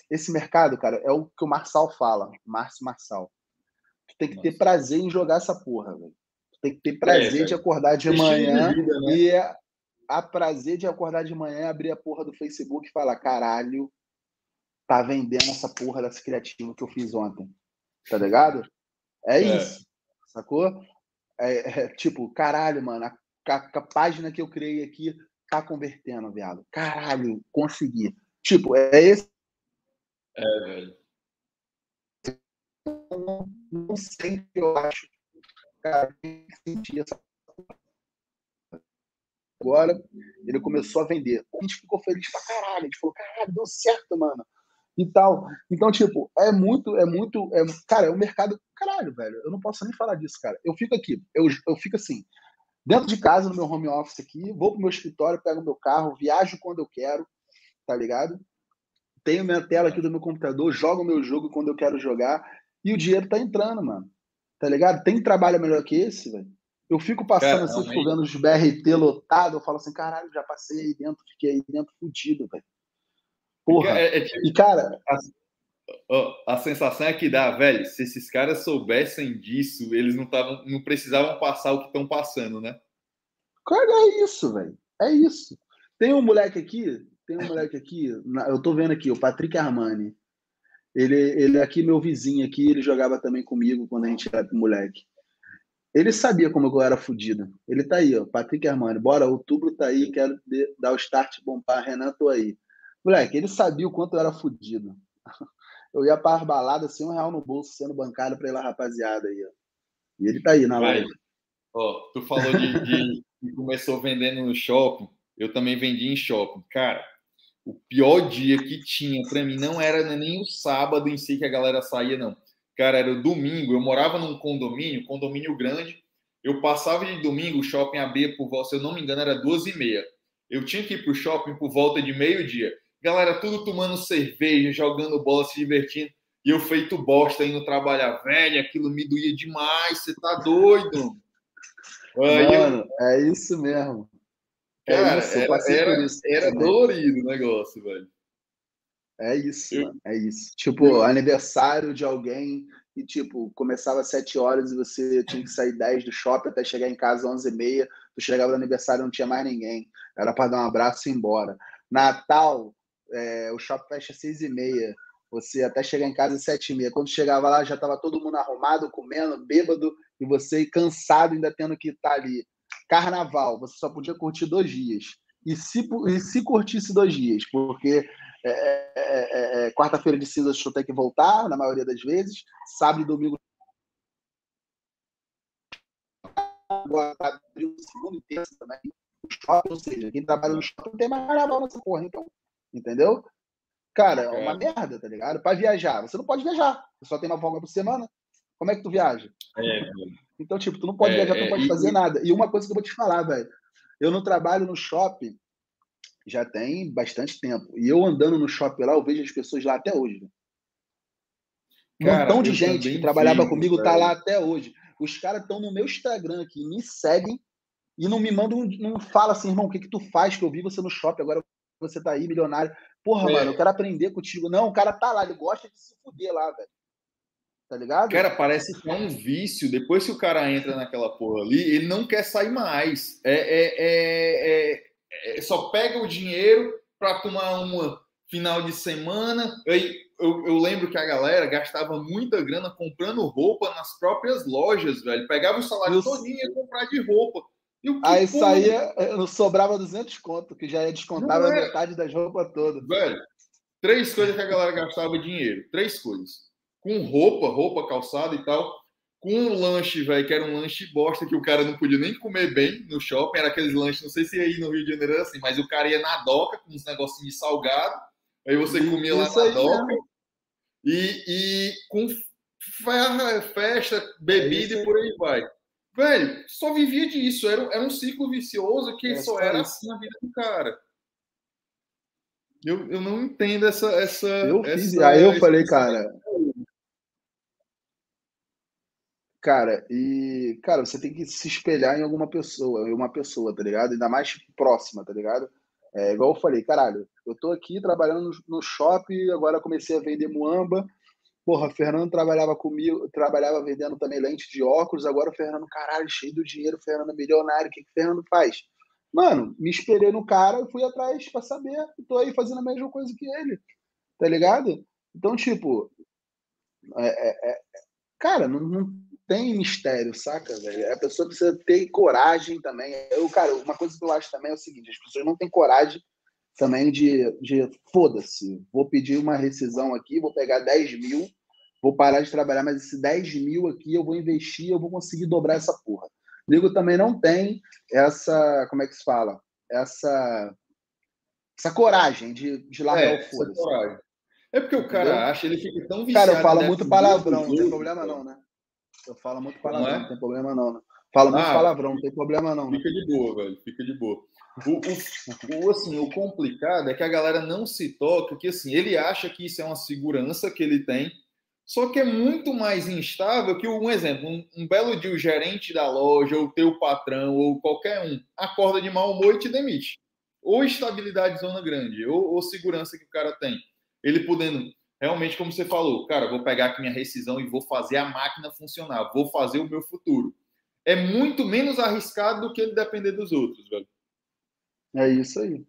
esse mercado, cara, é o que o Marçal fala, Márcio Marçal. Tu tem que Nossa. ter prazer em jogar essa porra, velho tem que ter prazer é, de acordar de manhã de vida, né? e, é, a prazer de acordar de manhã, abrir a porra do Facebook e falar: caralho, tá vendendo essa porra dessa criativa que eu fiz ontem. Tá ligado? É, é. isso. Sacou? É, é, tipo, caralho, mano, a, a, a, página que eu criei aqui tá convertendo, viado. Caralho, consegui. Tipo, é esse. É, velho. Não, não sei eu acho. Cara, que sentir essa agora, ele começou a vender. A gente ficou feliz pra caralho. A gente falou, caralho, deu certo, mano. E tal. Então, tipo, é muito, é muito. É, cara, é um mercado. Caralho, velho. Eu não posso nem falar disso, cara. Eu fico aqui, eu, eu fico assim, dentro de casa, no meu home office aqui, vou pro meu escritório, pego meu carro, viajo quando eu quero, tá ligado? Tenho minha tela aqui do meu computador, jogo meu jogo quando eu quero jogar, e o dinheiro tá entrando, mano. Tá ligado? Tem trabalho melhor que esse, velho. Eu fico passando assim, fico vendo os BRT lotado, eu falo assim, caralho, já passei aí dentro, fiquei aí dentro fudido, velho. Porra. É, é, tipo, e, cara. A, a, sensação é que dá, velho, se esses caras soubessem disso, eles não, tavam, não precisavam passar o que estão passando, né? Cara, é isso, velho. É isso. Tem um moleque aqui, tem um moleque aqui, eu tô vendo aqui, o Patrick Armani. Ele, ele é aqui, meu vizinho aqui, ele jogava também comigo quando a gente era moleque. Ele sabia como eu era fodido. Ele tá aí, ó. Patrick Armani. Bora, outubro tá aí, quero dar o start bombar. Renan, tô aí. Moleque, ele sabia o quanto eu era fodido. Eu ia para as baladas sem um real no bolso, sendo bancado para lá, rapaziada aí, ó. E ele tá aí na live. Ó, tu falou de, de que começou vendendo no shopping. Eu também vendi em shopping. Cara, o pior dia que tinha para mim não era nem o sábado em si que a galera saía, não Cara, era o domingo, eu morava num condomínio, condomínio grande. Eu passava de domingo, o shopping abria por volta, se eu não me engano, era duas e meia. Eu tinha que ir para o shopping por volta de meio-dia. Galera, tudo tomando cerveja, jogando bola, se divertindo. E eu feito bosta indo trabalhar. Velho, aquilo me doía demais, você tá doido? Mano, eu... é isso mesmo. É Cara, isso, era, era, era dolorido o negócio, velho. É isso, mano, é isso. Tipo, aniversário de alguém e, tipo, começava às 7 horas e você tinha que sair 10 do shopping até chegar em casa às 11h30. Tu chegava no aniversário e não tinha mais ninguém. Era para dar um abraço e ir embora. Natal, é, o shopping fecha às 6h30. Você até chegar em casa às 7h30. Quando chegava lá, já estava todo mundo arrumado, comendo, bêbado, e você cansado, ainda tendo que estar tá ali. Carnaval, você só podia curtir dois dias. E se, e se curtisse dois dias, porque é é, é, é, quarta-feira de cinzas eu tenho que voltar, na maioria das vezes. Sábado e domingo. Agora abriu segunda e terça também. Shopping, ou seja, quem trabalha no shopping tem mais carnaval nessa porra, então. Entendeu? Cara, é uma merda, tá ligado? Para viajar, você não pode viajar. Você só tem uma folga por semana. Como é que tu viaja? É, então, tipo, tu não pode viajar, tu não pode fazer nada. E uma coisa que eu vou te falar, velho. Eu não trabalho no shopping já tem bastante tempo. E eu andando no shopping lá, eu vejo as pessoas lá até hoje. Um montão de gente que trabalhava vi, comigo tá lá até hoje. Os caras estão no meu Instagram aqui, me seguem e não me mandam, não fala assim, irmão, o que que tu faz que eu vi você no shopping, agora você tá aí, milionário. Porra, é. mano, eu quero aprender contigo. Não, o cara tá lá, ele gosta de se fuder lá, velho. Tá ligado? Cara, parece que é um vício. Depois que o cara entra naquela porra ali, ele não quer sair mais. É, é, é, é é, só pega o dinheiro para tomar uma final de semana. Eu, eu, eu, lembro que a galera gastava muita grana comprando roupa nas próprias lojas, velho. Pegava o salário todinho e ia comprar de roupa. Aí porra, saía, não sobrava 200 conto, que já ia descontar a é. metade das roupas todas. Velho, três coisas que a galera gastava dinheiro. Três coisas. Com roupa, roupa, calçada e tal com um lanche, velho, que era um lanche bosta, que o cara não podia nem comer bem no shopping, era aqueles lanches, não sei se aí no Rio de Janeiro era assim, mas o cara ia na doca com uns negocinhos de salgado, aí você comia lá na doca, e, e com festa, bebida é e por aí vai. Velho, só vivia disso, era, era um ciclo vicioso que é só era assim na vida do cara. Eu, eu não entendo essa. essa eu essa, fiz, aí eu falei, cara, Cara, e, cara, você tem que se espelhar em alguma pessoa, em uma pessoa, tá ligado? Ainda mais próxima, tá ligado? É, igual eu falei, caralho, eu tô aqui trabalhando no, no shopping, agora comecei a vender muamba. Porra, Fernando trabalhava comigo, trabalhava vendendo também lente de óculos, agora o Fernando, caralho, cheio do dinheiro, Fernando é milionário, o que, que o Fernando faz? Mano, me esperei no cara, fui atrás para saber, tô aí fazendo a mesma coisa que ele, tá ligado? Então, tipo, é, é, é, cara, não, não, tem mistério, saca, velho? A pessoa precisa ter coragem também. Eu, cara, uma coisa que eu acho também é o seguinte: as pessoas não têm coragem também de, de foda-se, vou pedir uma rescisão aqui, vou pegar 10 mil, vou parar de trabalhar, mas esse 10 mil aqui eu vou investir, eu vou conseguir dobrar essa porra. O nego também não tem essa, como é que se fala? Essa, essa coragem de, de largar é, o foda É porque o cara Entendeu? acha, ele fica tão viciado. Cara, eu falo muito palavrão, não tem problema não, né? Eu falo muito palavrão, não, é? não tem problema não. Né? Falo muito ah, palavrão, não tem problema não. Né? Fica de boa, velho, fica de boa. O, o, o, assim, o complicado é que a galera não se toca, que assim, ele acha que isso é uma segurança que ele tem, só que é muito mais instável que um exemplo, um, um belo dia o gerente da loja, ou o teu patrão, ou qualquer um, acorda de mau humor e te demite. Ou estabilidade zona grande, ou, ou segurança que o cara tem. Ele podendo, realmente, como você falou, cara, vou pegar aqui minha rescisão e vou fazer a máquina funcionar, vou fazer o meu futuro. É muito menos arriscado do que ele depender dos outros, velho. É isso aí.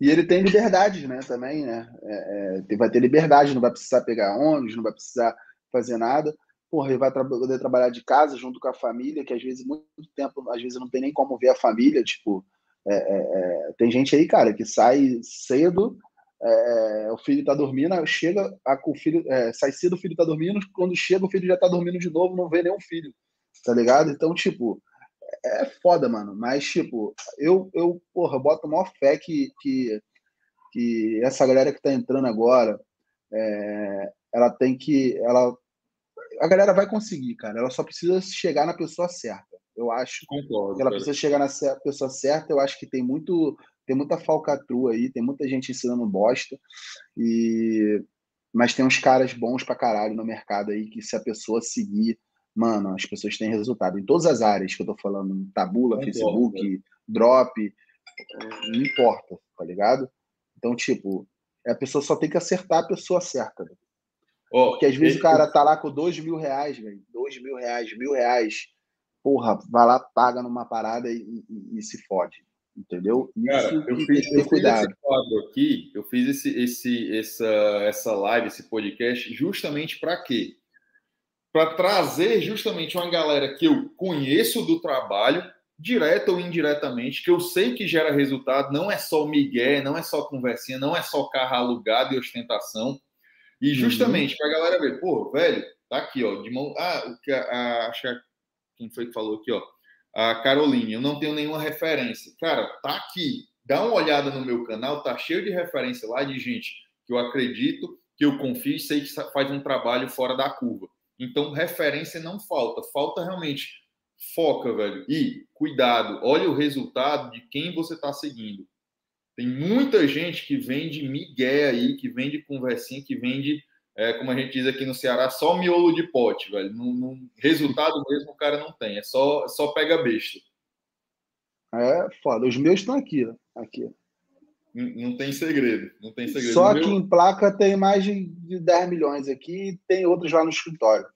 E ele tem liberdade, né, também, né? É, é, vai ter liberdade, não vai precisar pegar ônibus, não vai precisar fazer nada. Porra, ele vai tra poder trabalhar de casa junto com a família, que às vezes, muito tempo, às vezes não tem nem como ver a família. Tipo, é, é, é tem gente aí, cara, que sai cedo, é, o filho tá dormindo, chega, a, o filho sai cedo, o filho tá dormindo, quando chega, o filho já tá dormindo de novo, não vê nenhum filho, tá ligado? Então, tipo, é foda, mano. Mas, tipo, eu, eu porra, boto maior fé que, que, que essa galera que tá entrando agora, é, ela tem que. Ela, a galera vai conseguir, cara. Ela só precisa chegar na pessoa certa. Eu acho Concordo, que ela cara. precisa chegar na pessoa certa. Eu acho que tem muito tem muita falcatrua aí, tem muita gente ensinando bosta. E mas tem uns caras bons pra caralho no mercado aí que se a pessoa seguir mano, as pessoas têm resultado em todas as áreas que eu tô falando, tabula, não Facebook, importa. drop, não importa, tá ligado? Então, tipo, a pessoa só tem que acertar a pessoa certa. Oh, Porque às vezes ele... o cara tá lá com dois mil reais, velho, dois mil reais, mil reais, porra, vai lá, paga numa parada e, e, e se fode. Entendeu? Cara, Isso eu fiz, eu fiz esse quadro aqui, eu fiz esse, esse, essa, essa live, esse podcast, justamente para quê? Para trazer justamente uma galera que eu conheço do trabalho, direto ou indiretamente, que eu sei que gera resultado, não é só migué, não é só conversinha, não é só carro alugado e ostentação. E uhum. justamente uhum. para a galera ver, pô, velho, tá aqui, ó, de mão. Ah, o que a, quem foi que falou aqui, ó? A Caroline, eu não tenho nenhuma referência. Cara, tá aqui. Dá uma olhada no meu canal, tá cheio de referência lá de gente que eu acredito, que eu confio e sei que faz um trabalho fora da curva. Então, referência não falta. Falta realmente foca, velho. E cuidado, olha o resultado de quem você está seguindo. Tem muita gente que vende migué aí, que vende conversinha, que vende, é, como a gente diz aqui no Ceará, só miolo de pote, velho. No, no resultado mesmo o cara não tem, é só, só pega besta. É foda. Os meus estão aqui, aqui. Não tem segredo, não tem segredo. Só que em placa tem mais de 10 milhões aqui e tem outros lá no escritório.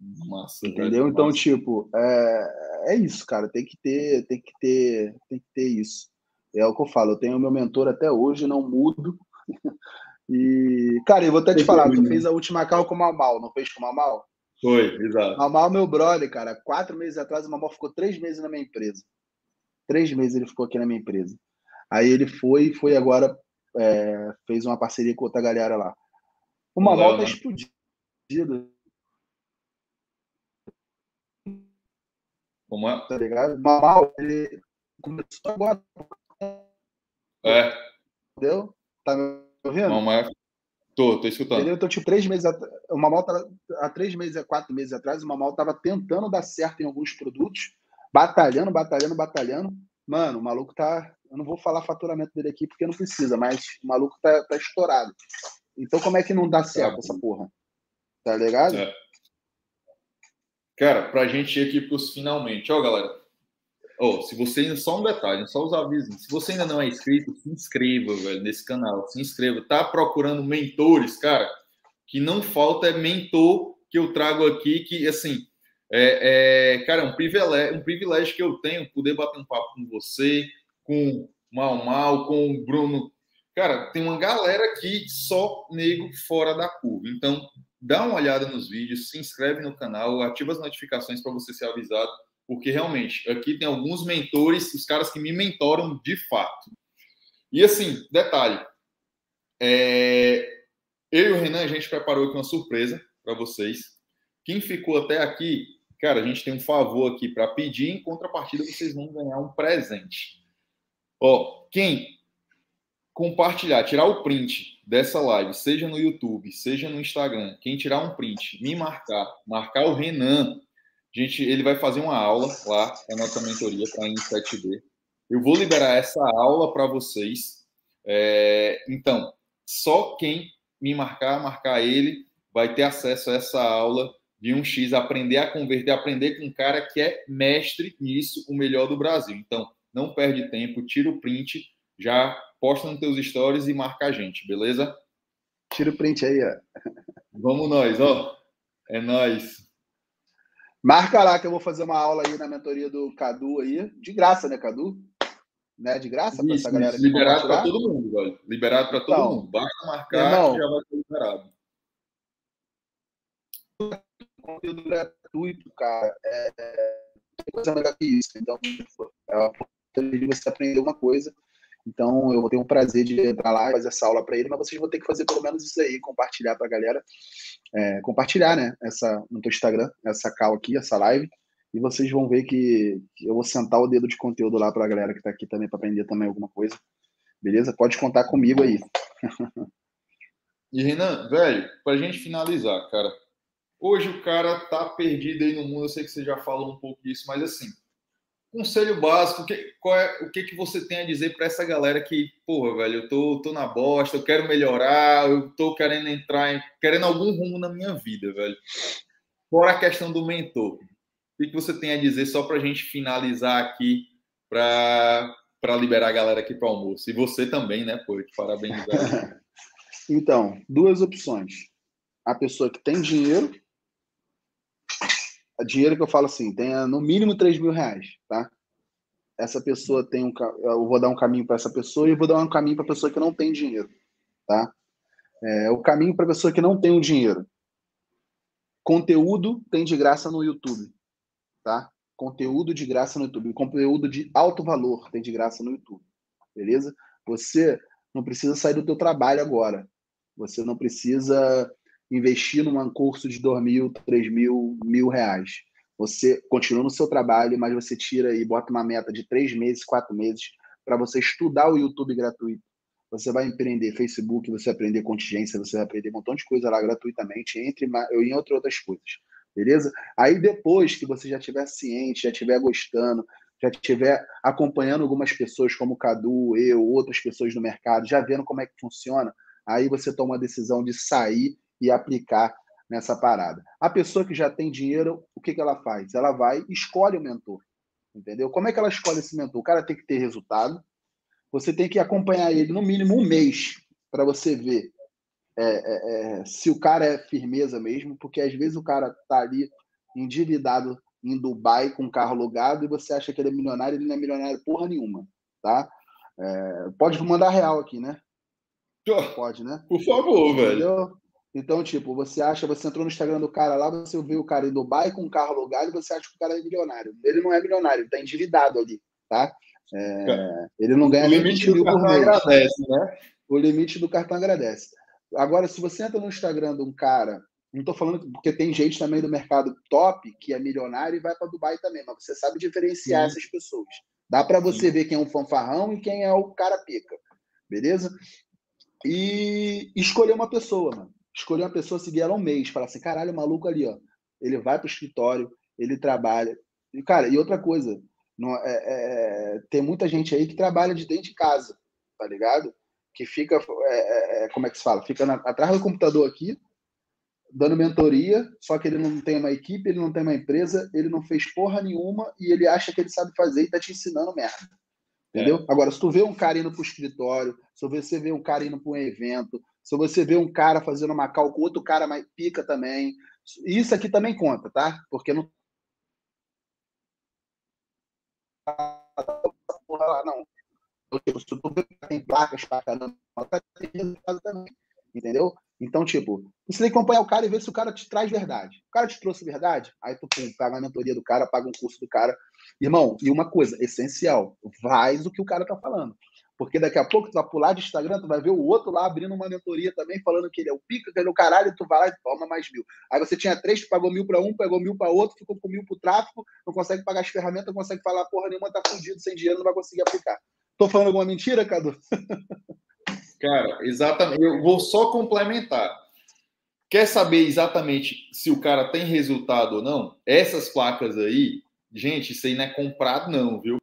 Massa, entendeu? Velho, então, massa. tipo, é, é isso, cara. Tem que ter, tem que ter, tem que ter isso. É o que eu falo. Eu tenho meu mentor até hoje, não mudo. E, cara, eu vou até te falar, tu fez a última cal com o Mamal, não fez com o Mamal? Foi, exato. Mamal, meu brother, cara, quatro meses atrás, o Mamal ficou três meses na minha empresa. Três meses ele ficou aqui na minha empresa. Aí ele foi, foi agora, é, fez uma parceria com outra galera lá. Uma Não, volta né? explodida. Como é? Tá ligado? Mal, ele começou agora. É. Entendeu? Tá me ouvindo? Não, mas... Tô, tô escutando. Entendeu? Então, tipo, três meses atrás, o Mamal tava, há três meses, quatro meses atrás, o Mamal tava tentando dar certo em alguns produtos, batalhando, batalhando, batalhando. Mano, o maluco tá eu não vou falar faturamento dele aqui porque não precisa, mas o maluco tá, tá estourado. Então como é que não dá certo tá. essa porra? Tá ligado? É. Cara, pra gente ir aqui pros finalmente. Ó, galera. Oh, se você ainda, só um detalhe, só os avisos. Se você ainda não é inscrito, se inscreva, velho, nesse canal. Se inscreva. Tá procurando mentores, cara? Que não falta é mentor que eu trago aqui, que assim, é, é, cara, é um privilégio, um privilégio que eu tenho poder bater um papo com você, com Mal Mal, com o Bruno. Cara, tem uma galera aqui só nego fora da curva. Então, dá uma olhada nos vídeos, se inscreve no canal, ativa as notificações para você ser avisado, porque realmente aqui tem alguns mentores, os caras que me mentoram de fato. E assim, detalhe, é... eu e o Renan, a gente preparou aqui uma surpresa para vocês. Quem ficou até aqui, cara, a gente tem um favor aqui para pedir, em contrapartida vocês vão ganhar um presente. Ó, quem compartilhar, tirar o print dessa live, seja no YouTube, seja no Instagram, quem tirar um print, me marcar, marcar o Renan, gente, ele vai fazer uma aula lá na nossa mentoria para a 7D. Eu vou liberar essa aula para vocês. É, então, só quem me marcar, marcar ele, vai ter acesso a essa aula de 1x, aprender a converter, aprender com um cara que é mestre nisso, o melhor do Brasil. Então, não perde tempo, tira o print, já posta nos teus stories e marca a gente, beleza? Tira o print aí, ó. Vamos nós, ó. É nós. Marca lá que eu vou fazer uma aula aí na mentoria do Cadu aí, de graça, né, Cadu? Né, de graça para essa galera. Liberado para todo mundo, velho. Liberado para todo então, mundo. Basta marcar irmão, que já vai ser liberado. Conteúdo gratuito, cara. É, tem coisa melhor que isso. Então, é uma oportunidade de você aprender uma coisa então, eu vou ter um prazer de entrar lá e fazer essa aula para ele, mas vocês vão ter que fazer pelo menos isso aí, compartilhar para a galera, é, compartilhar, né, essa, no teu Instagram, essa cal aqui, essa live, e vocês vão ver que, que eu vou sentar o dedo de conteúdo lá para a galera que está aqui também, para aprender também alguma coisa, beleza? Pode contar comigo aí. e Renan, velho, para a gente finalizar, cara, hoje o cara tá perdido aí no mundo, eu sei que você já falou um pouco disso, mas assim, conselho básico, que, é, o que, que você tem a dizer para essa galera que, porra, velho, eu tô, tô na bosta, eu quero melhorar, eu tô querendo entrar, em, querendo algum rumo na minha vida, velho. Fora a questão do mentor. O que, que você tem a dizer só para a gente finalizar aqui, para liberar a galera aqui para almoço? E você também, né, pô, te parabenizar. então, duas opções. A pessoa que tem dinheiro dinheiro que eu falo assim, tenha no mínimo 3 mil reais, tá? Essa pessoa tem um. Eu vou dar um caminho para essa pessoa e vou dar um caminho para a pessoa que não tem dinheiro, tá? É, o caminho para a pessoa que não tem o dinheiro. Conteúdo tem de graça no YouTube, tá? Conteúdo de graça no YouTube. Conteúdo de alto valor tem de graça no YouTube, beleza? Você não precisa sair do teu trabalho agora. Você não precisa investir num curso de 2 mil, 3 mil, mil reais. Você continua no seu trabalho, mas você tira e bota uma meta de três meses, quatro meses, para você estudar o YouTube gratuito. Você vai empreender Facebook, você vai aprender contingência, você vai aprender um montão de coisa lá gratuitamente, entre em outras coisas. Beleza? Aí depois que você já estiver ciente, já estiver gostando, já estiver acompanhando algumas pessoas como o Cadu, eu, outras pessoas no mercado, já vendo como é que funciona, aí você toma a decisão de sair e aplicar nessa parada. A pessoa que já tem dinheiro, o que, que ela faz? Ela vai escolhe o mentor. Entendeu? Como é que ela escolhe esse mentor? O cara tem que ter resultado. Você tem que acompanhar ele no mínimo um mês para você ver é, é, é, se o cara é firmeza mesmo, porque às vezes o cara tá ali endividado em Dubai com um carro alugado e você acha que ele é milionário, ele não é milionário porra nenhuma, tá? É, pode mandar real aqui, né? Pode, né? Por favor, Entendeu? velho. Então, tipo, você acha, você entrou no Instagram do cara lá, você viu o cara em Dubai com um carro alugado e você acha que o cara é milionário. Ele não é milionário, ele tá endividado ali, tá? É, ele não ganha nem 20 mil por mês. Agradece, né? O limite do cartão agradece. Agora, se você entra no Instagram de um cara, não estou falando porque tem gente também do mercado top que é milionário e vai para Dubai também, mas você sabe diferenciar Sim. essas pessoas. Dá para você Sim. ver quem é um fanfarrão e quem é o cara pica, beleza? E escolher uma pessoa, mano escolher uma pessoa, seguir ela um mês, falar assim, caralho, o maluco ali, ó, ele vai pro escritório, ele trabalha. E, cara, e outra coisa, não, é, é, tem muita gente aí que trabalha de dentro de casa, tá ligado? Que fica, é, é, é como é que se fala? Fica na, atrás do computador aqui, dando mentoria, só que ele não tem uma equipe, ele não tem uma empresa, ele não fez porra nenhuma e ele acha que ele sabe fazer e tá te ensinando merda. Entendeu? É. Agora, se tu vê um cara indo pro escritório, se você vê um cara indo para um evento, se você vê um cara fazendo uma cal com outro cara mais pica também, isso aqui também conta, tá? Porque não não. Tem placas resultado também. Entendeu? Então, tipo, você tem que acompanhar o cara e ver se o cara te traz verdade. O cara te trouxe verdade, aí tu pum, paga a mentoria do cara, paga um curso do cara. Irmão, e uma coisa essencial, faz o que o cara tá falando. Porque daqui a pouco tu vai pular de Instagram, tu vai ver o outro lá abrindo uma mentoria também, falando que ele é o pica, que ele é o caralho, tu vai lá e toma mais mil. Aí você tinha três, tu pagou mil para um, pegou mil para outro, ficou com mil pro tráfico, não consegue pagar as ferramentas, não consegue falar porra nenhuma, tá fudido, sem dinheiro, não vai conseguir aplicar. Tô falando alguma mentira, Cadu? Cara, exatamente. Eu vou só complementar. Quer saber exatamente se o cara tem resultado ou não? Essas placas aí, gente, isso aí não é comprado, não, viu?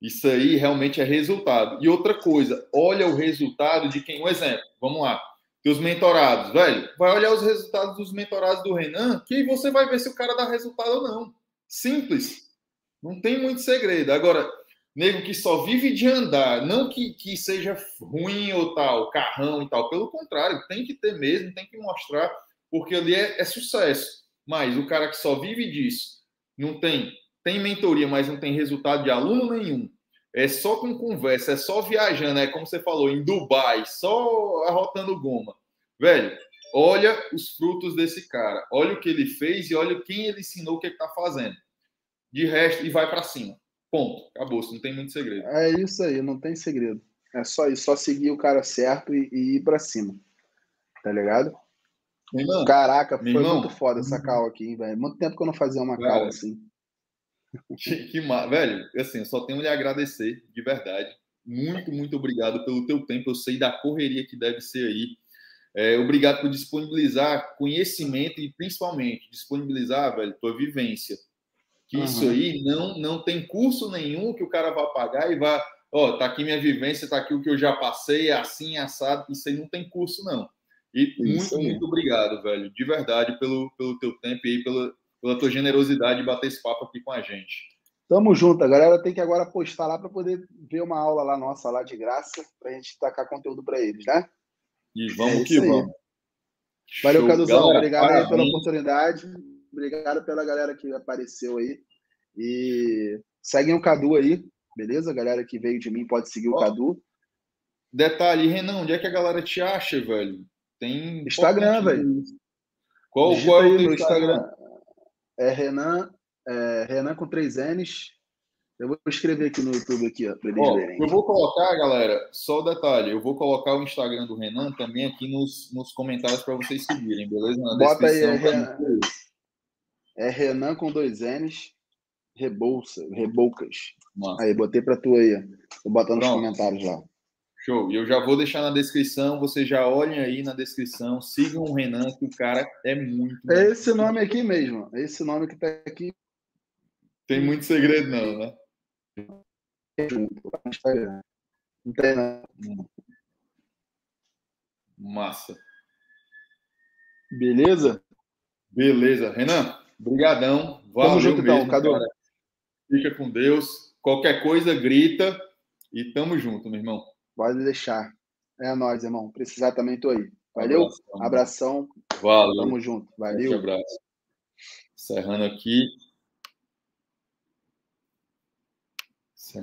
Isso aí realmente é resultado. E outra coisa, olha o resultado de quem. Um exemplo, vamos lá. Teus mentorados, velho, vai olhar os resultados dos mentorados do Renan, que você vai ver se o cara dá resultado ou não. Simples. Não tem muito segredo. Agora, nego que só vive de andar, não que, que seja ruim ou tal, carrão e tal. Pelo contrário, tem que ter mesmo, tem que mostrar, porque ali é, é sucesso. Mas o cara que só vive disso, não tem tem mentoria, mas não tem resultado de aluno nenhum. É só com conversa, é só viajando, é como você falou, em Dubai, só arrotando goma. Velho, olha os frutos desse cara, olha o que ele fez e olha quem ele ensinou o que ele está fazendo. De resto, e vai para cima. Ponto. Acabou, não tem muito segredo. É isso aí, não tem segredo. É só isso, só seguir o cara certo e, e ir para cima. Tá ligado? Irmão, Caraca, foi irmão, muito foda essa cal aqui, velho. Muito tempo que eu não fazia uma cal assim. Que, que velho, assim, eu só tenho lhe agradecer, de verdade. Muito, muito obrigado pelo teu tempo. Eu sei da correria que deve ser aí. É, obrigado por disponibilizar conhecimento e principalmente disponibilizar, velho, tua vivência. Que uhum. isso aí não não tem curso nenhum que o cara vá pagar e vá, ó, tá aqui minha vivência, tá aqui o que eu já passei, é assim, assado. Isso aí não tem curso não. E isso muito, aí. muito obrigado, velho, de verdade pelo pelo teu tempo e pelo pela tua generosidade de bater esse papo aqui com a gente. Tamo junto. A galera tem que agora postar lá para poder ver uma aula lá nossa, lá de graça, para a gente tacar conteúdo para eles, né? E vamos é que vamos. Valeu, Caduzão. Obrigado aí pela oportunidade. Obrigado pela galera que apareceu aí. E seguem o Cadu aí, beleza? A galera que veio de mim pode seguir o Cadu. Detalhe, Renan, onde é que a galera te acha, velho? Tem Instagram, velho. Qual, qual é o Instagram? Instagram? É Renan, é Renan com três N's. Eu vou escrever aqui no YouTube aqui, ó, para eles ó, verem. Eu vou colocar, galera, só o detalhe, eu vou colocar o Instagram do Renan também aqui nos, nos comentários para vocês seguirem, beleza? Na Bota aí, é Renan, é Renan com dois N's, Rebolsa, Rebolcas. Mano. Aí, botei para tu aí. Vou botar nos Pronto. comentários lá. Show. E eu já vou deixar na descrição, vocês já olhem aí na descrição, sigam o Renan, que o cara é muito. É esse nome aqui mesmo, é esse nome que tá aqui. Tem muito segredo, não, né? Não tem, não. Massa. Beleza? Beleza. Renan, brigadão. Valeu tamo junto, mesmo, então, cara. Fica com Deus. Qualquer coisa, grita. E tamo junto, meu irmão. Pode deixar. É nóis, irmão. Precisar também tô aí. Valeu? Abração. Abração. Valeu. Tamo junto. Valeu. Um abraço. Encerrando aqui.